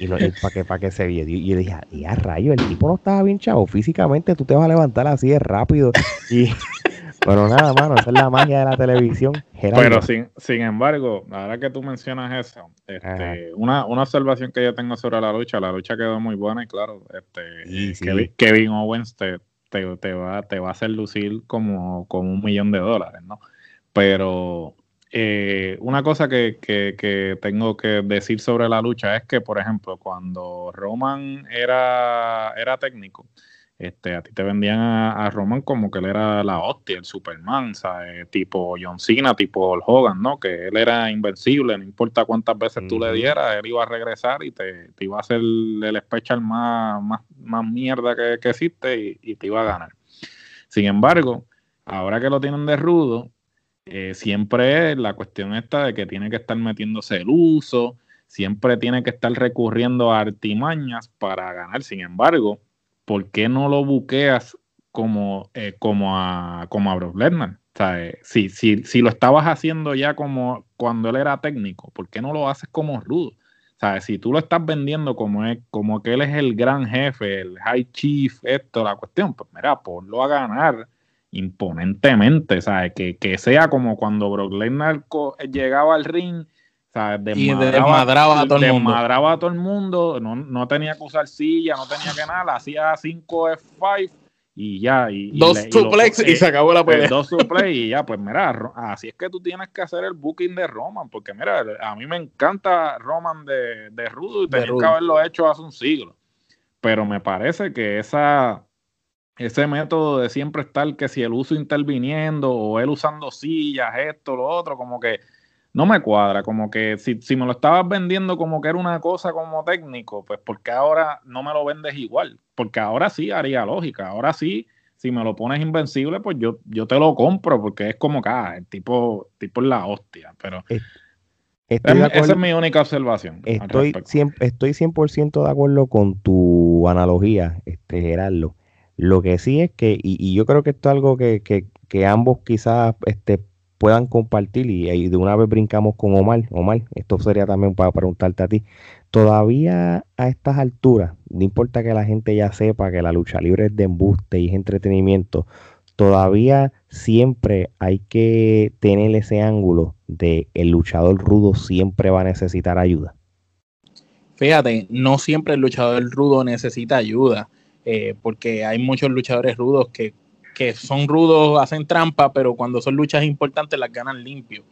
Y no, para que, para que se viera. Y yo dije, ya rayo, el tipo no estaba bien chavo. Físicamente tú te vas a levantar así de rápido. Y, pero nada, mano, esa es la magia de la televisión.
Pero sin, sin embargo, ahora que tú mencionas eso, este, una, una observación que yo tengo sobre la lucha, la lucha quedó muy buena y claro, este, Kevin Owens te, te, va, te va a hacer lucir como, como un millón de dólares, ¿no? Pero eh, una cosa que, que, tengo que decir sobre la lucha es que, por ejemplo, cuando Roman era, era técnico, este, a ti te vendían a, Roman como que él era la hostia, el Superman, ¿sabes? Tipo John Cena, tipo Hogan, ¿no? Que él era invencible, no importa cuántas veces tú le dieras, él iba a regresar y te, iba a hacer el special más, más, más mierda que, existe y, te iba a ganar. Sin embargo, ahora que lo tienen de rudo, eh, siempre es la cuestión esta de que tiene que estar metiéndose el uso, siempre tiene que estar recurriendo a artimañas para ganar. Sin embargo, ¿por qué no lo buqueas como, eh, como, a, como a Brock Lesnar? si, si, si, lo estabas haciendo ya como cuando él era técnico, ¿por qué no lo haces como rudo? ¿Sabes? Si tú lo estás vendiendo como, es, como que él es el gran jefe, el high chief, esto, la cuestión, pues mira, ponlo a ganar imponentemente, ¿sabes? Que, que sea como cuando Brock Lesnar llegaba al ring
desmadraba, a todo el mundo.
a todo el mundo, no, no, tenía que usar silla, no tenía que nada, hacía 5 F5 y ya. Y,
dos suplex y, se acabó la pues, pelea.
Dos suplex y ya, pues mira, así es que tú tienes que hacer el booking de Roman, porque mira, a mí me encanta Roman de, de Rudo y tenía que haberlo hecho hace un siglo. Pero me parece que esa, ese método de siempre estar que si el uso interviniendo o él usando sillas, esto, lo otro, como que no me cuadra, como que si, si, me lo estabas vendiendo como que era una cosa como técnico, pues porque ahora no me lo vendes igual, porque ahora sí haría lógica, ahora sí, si me lo pones invencible, pues yo, yo te lo compro, porque es como que ah, el tipo, tipo es la hostia, pero... esa es mi única observación.
Estoy, 100%, estoy 100 de acuerdo con tu analogía, este, Gerardo. Lo que sí es que, y, y yo creo que esto es algo que, que, que ambos quizás este, puedan compartir y, de una vez brincamos con Omar. Omar, esto sería también para preguntarte a ti. Todavía a estas alturas, no importa que la gente ya sepa que la lucha libre es de embuste y es entretenimiento, todavía siempre hay que tener ese ángulo de el luchador rudo siempre va a necesitar ayuda.
Fíjate, no siempre el luchador rudo necesita ayuda, eh, porque hay muchos luchadores rudos que que son rudos, hacen trampa, pero cuando son luchas importantes las ganan limpio.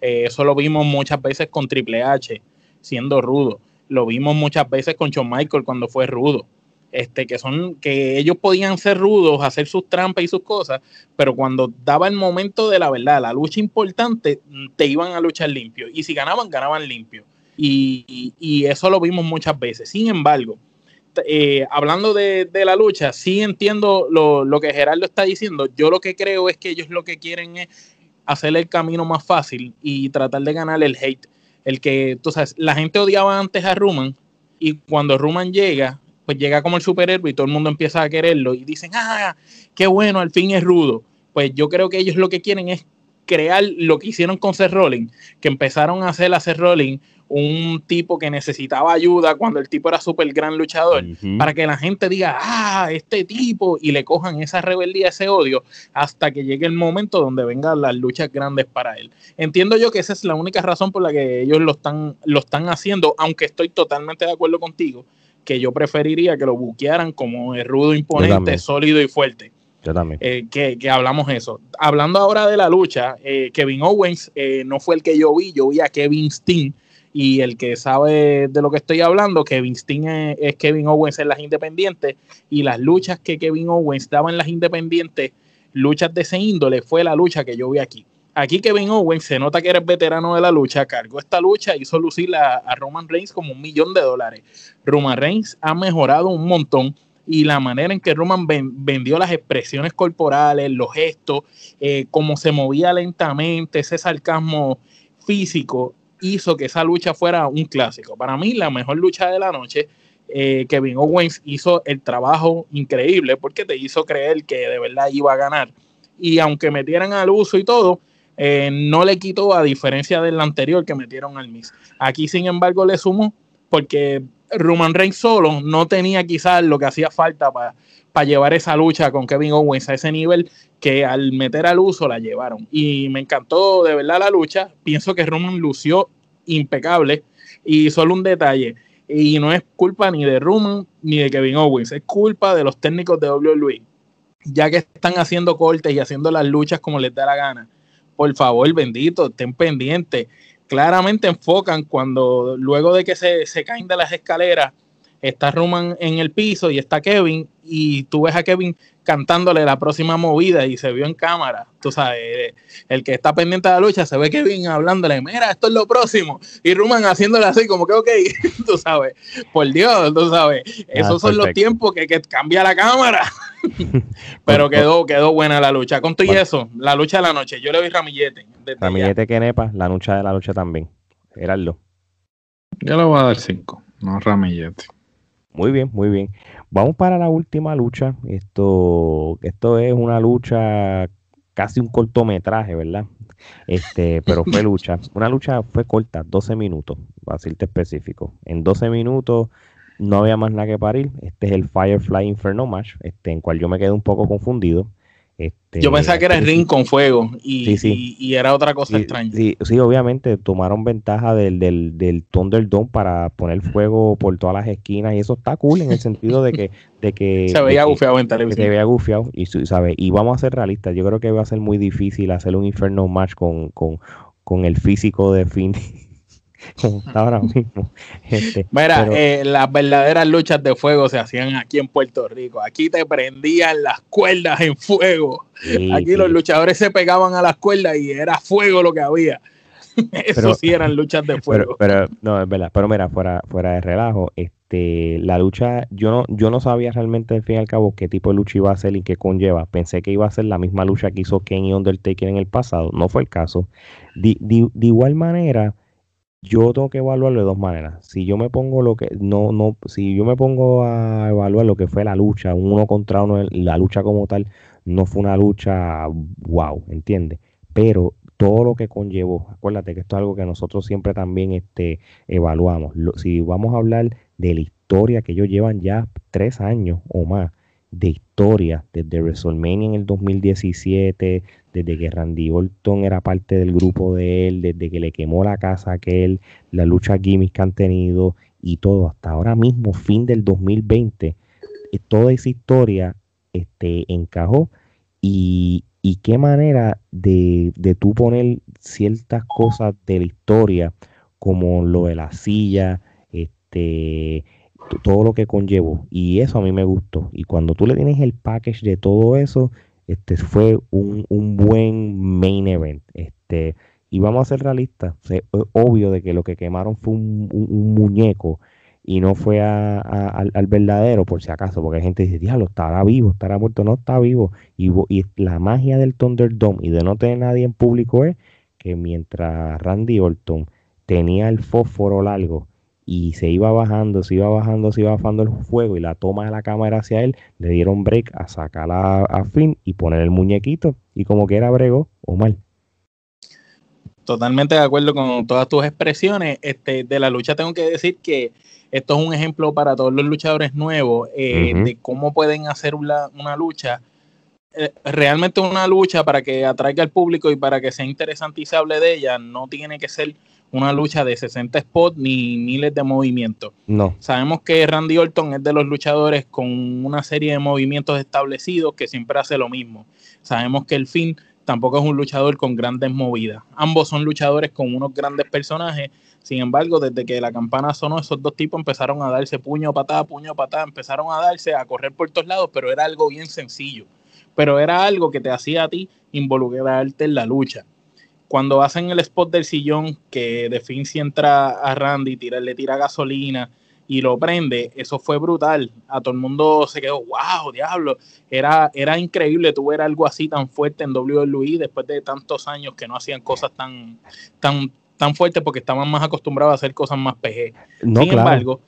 Eh, eso lo vimos muchas veces con Triple H, siendo rudo. Lo vimos muchas veces con Shawn Michael cuando fue rudo. Este, que son, que ellos podían ser rudos, hacer sus trampas y sus cosas, pero cuando daba el momento de la verdad, la lucha importante, te iban a luchar limpio. Y si ganaban, ganaban limpio. y, y eso lo vimos muchas veces. Sin embargo, eh, hablando de, la lucha, sí entiendo lo, que Gerardo está diciendo. Yo lo que creo es que ellos lo que quieren es hacerle el camino más fácil y tratar de ganar el hate. El que, tú sabes, la gente odiaba antes a Ruman y cuando Ruman llega, pues llega como el superhéroe y todo el mundo empieza a quererlo y dicen, ah, qué bueno, al fin es rudo. Pues yo creo que ellos lo que quieren es crear lo que hicieron con Seth Rollins, que empezaron a hacer a Seth Rollins un tipo que necesitaba ayuda cuando el tipo era súper gran luchador, para que la gente diga, ah, este tipo, y le cojan esa rebeldía, ese odio, hasta que llegue el momento donde vengan las luchas grandes para él. Entiendo yo que esa es la única razón por la que ellos lo están, lo están haciendo, aunque estoy totalmente de acuerdo contigo, que yo preferiría que lo buquearan como el rudo, imponente, sólido y fuerte.
Yo también.
Eh, que, que, hablamos eso. Hablando ahora de la lucha, eh, Kevin Owens eh, no fue el que yo vi, yo vi a Kevin Steen y el que sabe de lo que estoy hablando, Kevin Steen es, Kevin Owens en las independientes y las luchas que Kevin Owens daba en las independientes, luchas de ese índole, fue la lucha que yo vi aquí. Aquí Kevin Owens se nota que eres veterano de la lucha, cargó esta lucha, hizo lucir a, Roman Reigns como un millón de dólares. Roman Reigns ha mejorado un montón y la manera en que Roman vendió las expresiones corporales, los gestos, eh, cómo se movía lentamente, ese sarcasmo físico, hizo que esa lucha fuera un clásico. Para mí, la mejor lucha de la noche, eh, Kevin Owens hizo el trabajo increíble porque te hizo creer que de verdad iba a ganar. Y aunque metieran al uso y todo, eh, no le quitó a diferencia del anterior que metieron al Miss. Aquí, sin embargo, le sumó porque Roman Reigns solo no tenía quizás lo que hacía falta para llevar esa lucha con Kevin Owens a ese nivel que al meter al uso la llevaron. Y me encantó de verdad la lucha. Pienso que Roman lució impecable. Y solo un detalle, y no es culpa ni de Roman ni de Kevin Owens, es culpa de los técnicos de WWE. Ya que están haciendo cortes y haciendo las luchas como les da la gana. Por favor, bendito, estén pendientes. Claramente enfocan cuando luego de que se, se caen de las escaleras, está Roman en el piso y está Kevin y tú ves a Kevin cantándole la próxima movida y se vio en cámara, tú sabes, el que está pendiente de la lucha se ve Kevin hablándole, mira, esto es lo próximo y Roman haciéndole así como que ok, tú sabes, por Dios, tú sabes, esos son los tiempos que, cambia la cámara, pero quedó, quedó buena la lucha, con todo y eso, la lucha de la noche, yo le doy ramillete.
Ramillete que nepa, la lucha de la lucha también, Gerardo.
Yo le voy a dar cinco, no ramillete.
Muy bien, muy bien. Vamos para la última lucha. Esto, esto es una lucha, casi un cortometraje, ¿verdad? Este, pero fue lucha. Una lucha fue corta, 12 minutos, para decirte específico. En 12 minutos no había más nada que parir. Este es el Firefly Inferno Match, este, en cual yo me quedé un poco confundido.
Este, Yo pensaba que era el ring con fuego y, era otra cosa extraña.
Sí, sí, obviamente tomaron ventaja del, del, del Thunderdome para poner fuego por todas las esquinas y eso está cool en el sentido de que... De que
se veía gufiado en televisión.
Se veía gufiado y, ¿sabe? y vamos a ser realistas. Yo creo que va a ser muy difícil hacer un Inferno Match con, con, con el físico de Finn ahora mismo.
Este, Mira, eh, las verdaderas luchas de fuego se hacían aquí en Puerto Rico. Aquí te prendían las cuerdas en fuego. aquí los luchadores se pegaban a las cuerdas y era fuego lo que había. Eso sí eran luchas de fuego.
Pero, no, es verdad. Pero mira, fuera, fuera de relajo, este, la lucha, yo no, yo no sabía realmente al fin y al cabo qué tipo de lucha iba a ser y qué conlleva. Pensé que iba a ser la misma lucha que hizo Kenny Undertaker en el pasado. No fue el caso. de igual manera, yo tengo que evaluarlo de dos maneras. Si yo me pongo lo que, no, no, si yo me pongo a evaluar lo que fue la lucha, uno contra uno, la lucha como tal, no fue una lucha wow, ¿entiendes? Pero todo lo que conllevó, acuérdate que esto es algo que nosotros siempre también este, evaluamos. si vamos a hablar de la historia que ellos llevan ya tres años o más de historia, desde WrestleMania en el 2017, desde que Randy Orton era parte del grupo de él, desde que le quemó la casa a aquel, la lucha gimmicks que han tenido y todo, hasta ahora mismo, fin del 2020, eh, toda esa historia este, encajó. Y, y qué manera de, de tú poner ciertas cosas de la historia, como lo de la silla, este, todo lo que conllevó. Y eso a mí me gustó. Y cuando tú le tienes el package de todo eso, este fue un, buen main event. Este, y vamos a ser realistas, es obvio de que lo que quemaron fue un, muñeco y no fue al, verdadero, por si acaso, porque hay gente dice, diablo, estará vivo, estará muerto, no está vivo. Y, y la magia del Thunderdome y de no tener nadie en público es que mientras Randy Orton tenía el fósforo largo y se iba bajando, se iba bajando, se iba bajando el fuego y la toma de la cámara hacia él, le dieron break a sacarla a, fin y poner el muñequito y como que era brego o mal.
totalmente de acuerdo con todas tus expresiones. Este, de la lucha tengo que decir que esto es un ejemplo para todos los luchadores nuevos eh, de cómo pueden hacer una, una lucha. Eh, realmente una lucha para que atraiga al público y para que sea interesante y se hable de ella, no tiene que ser una lucha de 60 spots ni miles de movimientos.
No.
Sabemos que Randy Orton es de los luchadores con una serie de movimientos establecidos que siempre hace lo mismo. Sabemos que el fin tampoco es un luchador con grandes movidas. Ambos son luchadores con unos grandes personajes. Sin embargo, desde que la campana sonó, esos dos tipos empezaron a darse puño, patada, puño, patada, empezaron a darse, a correr por todos lados, pero era algo bien sencillo. Pero era algo que te hacía a ti involucrarte en la lucha cuando hacen el spot del sillón que de fin si entra a Randy, tira, le tira gasolina y lo prende, eso fue brutal. A todo el mundo se quedó, wow, diablo. Era, era increíble tú ver algo así tan fuerte en WWE después de tantos años que no hacían cosas tan, tan, tan fuertes porque estaban más acostumbrados a hacer cosas más PG. Sin embargo,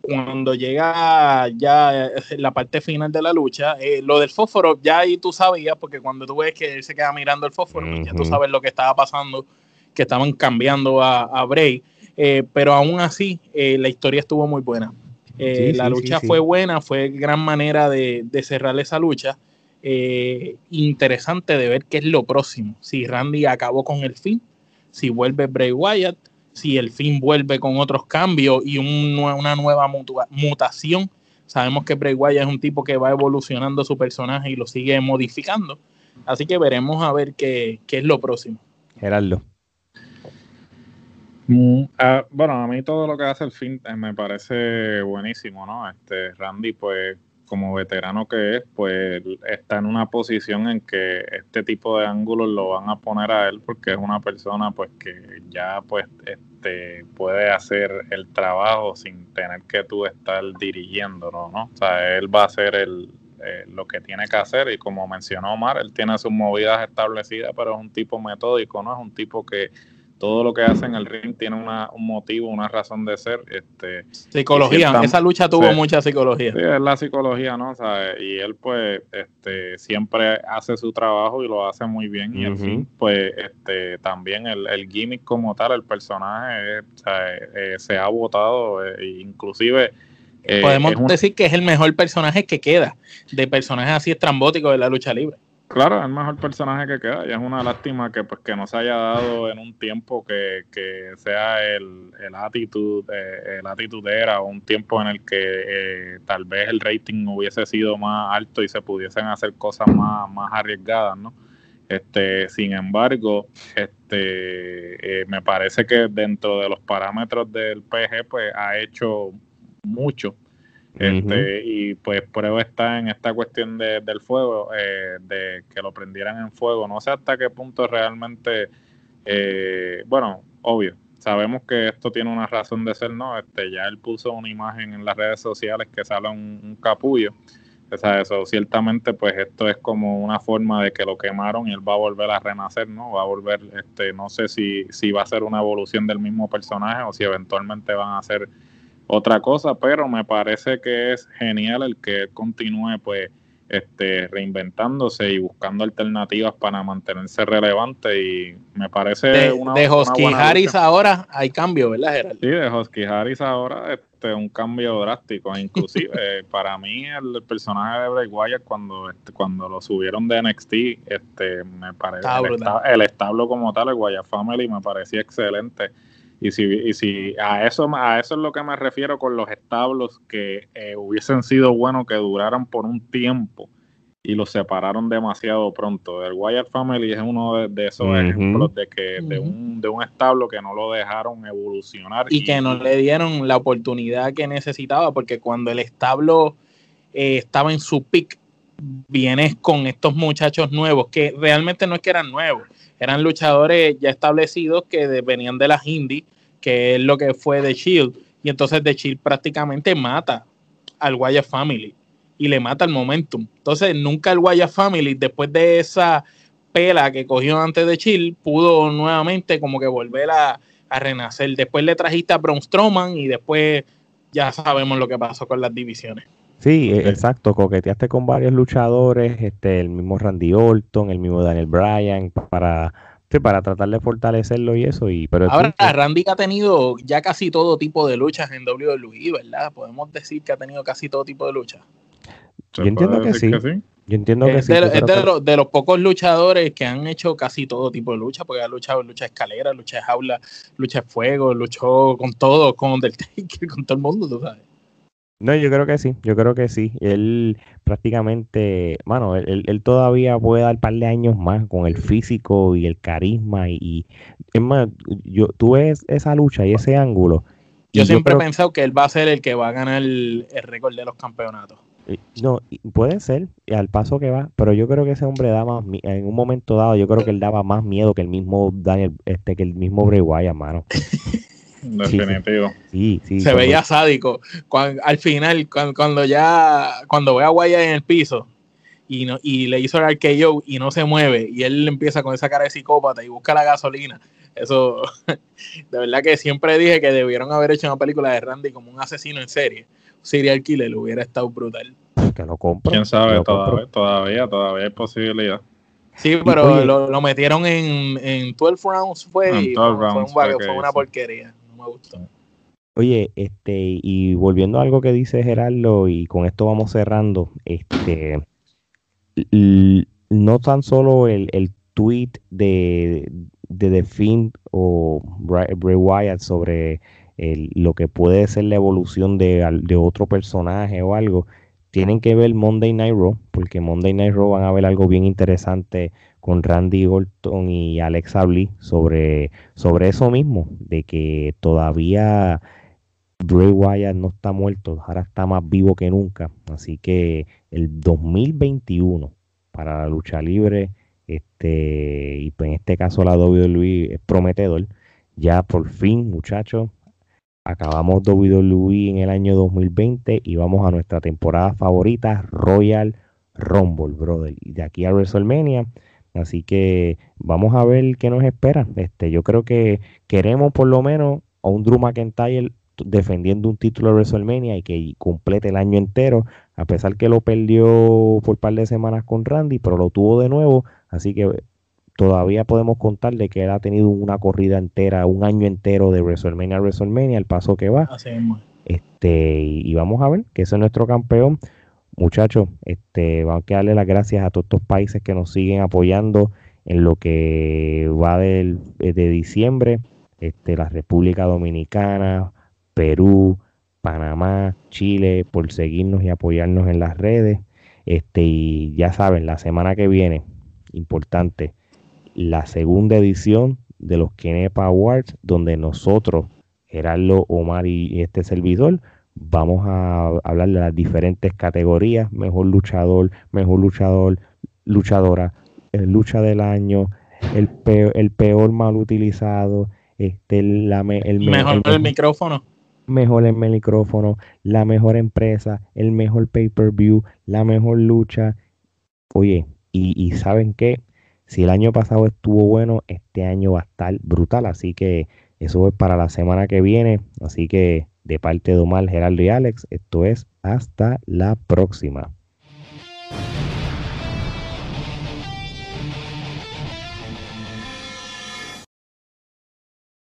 cuando llega ya eh, la parte final de la lucha, eh, lo del fósforo ya ahí tú sabías, porque cuando tú ves que él se queda mirando el fósforo, pues ya tú sabes lo que estaba pasando, que estaban cambiando a, a Bray, eh, pero aún así la historia estuvo muy buena. la lucha fue buena, fue gran manera de, de cerrar esa lucha. interesante de ver qué es lo próximo. Si Randy acabó con el fin, si vuelve Bray Wyatt, si el fin vuelve con otros cambios y una nueva mutación. Sabemos que Bray Wyatt es un tipo que va evolucionando su personaje y lo sigue modificando. Así que veremos a ver qué, es lo próximo.
Gerardo.
Mm, ah, bueno, a mí todo lo que hace el fin eh, me parece buenísimo, ¿no? Este Randy, pues como veterano que es, pues está en una posición en que este tipo de ángulos lo van a poner a él porque es una persona pues que ya pues este puede hacer el trabajo sin tener que tú estar dirigiéndolo, ¿no? O sea, él va a hacer el, eh, lo que tiene que hacer y como mencionó Omar, él tiene sus movidas establecidas, pero es un tipo metódico, ¿no? Es un tipo que todo lo que hace en el ring tiene un motivo, una razón de ser. Este,
psicología, esa lucha tuvo mucha psicología.
Sí, es la psicología, ¿no? y él pues este, siempre hace su trabajo y lo hace muy bien. Y al fin, pues este, también el, el, gimmick como tal, el personaje eh, se ha votado, eh, inclusive...
Eh, Podemos decir que es el mejor personaje que queda de personajes así estrambóticos de la lucha libre.
Claro, es el mejor personaje que queda y es una lástima que pues que no se haya dado en un tiempo que, sea el, el actitud, eh, el atitudera o un tiempo en el que eh, tal vez el rating hubiese sido más alto y se pudiesen hacer cosas más, más arriesgadas, ¿no? Este, sin embargo, este, eh, me parece que dentro de los parámetros del PG, pues ha hecho mucho este, Y pues prueba está en esta cuestión de, del fuego, eh, de que lo prendieran en fuego. No sé hasta qué punto realmente, eh, bueno, obvio, sabemos que esto tiene una razón de ser, ¿no? Este, ya él puso una imagen en las redes sociales que sale un, capullo. O sea, eso ciertamente, pues esto es como una forma de que lo quemaron y él va a volver a renacer, ¿no? Va a volver, este, no sé si, si va a ser una evolución del mismo personaje o si eventualmente van a ser otra cosa, pero me parece que es genial el que él continúe pues este, reinventándose y buscando alternativas para mantenerse relevante y me parece
de, una de Hosky Harris ahora hay cambio, ¿verdad Gerald?
Sí, de Hosky Harris ahora este un cambio drástico, inclusive para mí el, personaje de Bray Wyatt cuando este, cuando lo subieron de NXT, este me parece el, establo como tal, el Wyatt Family me parecía excelente y si, y si a eso a eso es lo que me refiero con los establos que eh, hubiesen sido buenos que duraran por un tiempo y los separaron demasiado pronto. El Wyatt Family es uno de, esos ejemplos de que de, un, de un establo que no lo dejaron evolucionar.
Y, que no le dieron la oportunidad que necesitaba, porque cuando el establo eh, estaba en su pick, vienes con estos muchachos nuevos, que realmente no es que eran nuevos, eran luchadores ya establecidos que venían de las indies, que es lo que fue de Shield. Y entonces The Shield prácticamente mata al Wyatt Family y le mata el momentum. Entonces nunca el Wyatt Family, después de esa pela que cogió antes de Shield, pudo nuevamente como que volver a, renacer. Después le trajiste a Braun Strowman y después ya sabemos lo que pasó con las divisiones.
Sí, e, exacto, coqueteaste con varios luchadores, este, el mismo Randy Orton, el mismo Daniel Bryan, para Sí, para tratar de fortalecerlo y eso. Y, pero
Ahora, Randy ha tenido ya casi todo tipo de luchas en WWE, ¿verdad? Podemos decir que ha tenido casi todo tipo de luchas.
Yo entiendo que sí. Yo entiendo que
es
sí.
De, es de, los, de, los pocos luchadores que han hecho casi todo tipo de lucha, porque ha luchado lucha de escalera, lucha de jaula, lucha de fuego, luchó con todo, con Undertaker, con todo el mundo, tú sabes.
No, yo creo que sí, yo creo que sí. Él prácticamente, bueno, él, él, todavía puede dar un par de años más con el físico y el carisma. Y, es más, yo, tú ves esa lucha y ese ángulo.
Yo siempre he pensado que él va a ser el que va a ganar el, el récord de los campeonatos.
No, puede ser, al paso que va, pero yo creo que ese hombre da más, en un momento dado, yo creo que él daba más miedo que el mismo Daniel, este, que el mismo Bray Wyatt, mano.
Definitivo.
Sí, sí.
Se veía sádico. al final, cuando, ya, cuando ve a Wyatt en el piso y, no, y le hizo el RKO y no se mueve, y él empieza con esa cara de psicópata y busca la gasolina. Eso, de verdad que siempre dije que debieron haber hecho una película de Randy como un asesino en serie serial killer hubiera estado brutal.
Que lo compro.
Quién sabe, todavía, todavía, todavía hay posibilidad.
Sí, pero lo, metieron en, en 12 rounds fue,
fue,
fue, una porquería. Me gustó.
Oye, este, y volviendo a algo que dice Gerardo, y con esto vamos cerrando, este no tan solo el, el tweet de, de The Fiend o Bray Wyatt sobre lo que puede ser la evolución de, otro personaje o algo, tienen que ver Monday Night Raw, porque Monday Night Raw van a ver algo bien interesante con Randy Orton y Alexa Bliss sobre, sobre eso mismo, de que todavía Bray Wyatt no está muerto, ahora está más vivo que nunca. Así que el 2021 para la lucha libre, este, y en este caso la WWE es prometedor. Ya por fin, muchachos, Acabamos WWE en el año 2020 y vamos a nuestra temporada favorita, Royal Rumble, brother. Y de aquí a WrestleMania. Así que vamos a ver qué nos espera. Este, yo creo que queremos por lo menos a un Drew McIntyre defendiendo un título de WrestleMania y que complete el año entero, a pesar que lo perdió por un par de semanas con Randy, pero lo tuvo de nuevo. Así que todavía podemos contar de que él ha tenido una corrida entera, un año entero de WrestleMania a WrestleMania, el paso que va. Este, y, vamos a ver que ese es nuestro campeón. Muchachos, este, vamos a darle las gracias a todos estos países que nos siguen apoyando en lo que va del, eh, de diciembre. Este, la República Dominicana, Perú, Panamá, Chile, por seguirnos y apoyarnos en las redes. Este, y ya saben, la semana que viene, importante, la segunda edición de los Kenepa Awards, donde nosotros, Gerardo, Omar y este servidor, vamos a hablar de las diferentes categorías, mejor luchador, mejor luchador, luchadora, el lucha del año, el peor, el peor mal utilizado, este, el,
mejor el, micrófono.
Mejor el micrófono, la mejor empresa, el mejor pay-per-view, la mejor lucha. Oye, y, y ¿saben qué? Si el año pasado estuvo bueno, este año va a estar brutal. Así que eso es para la semana que viene. Así que de parte de Omar, Geraldo y Alex, esto es hasta la próxima.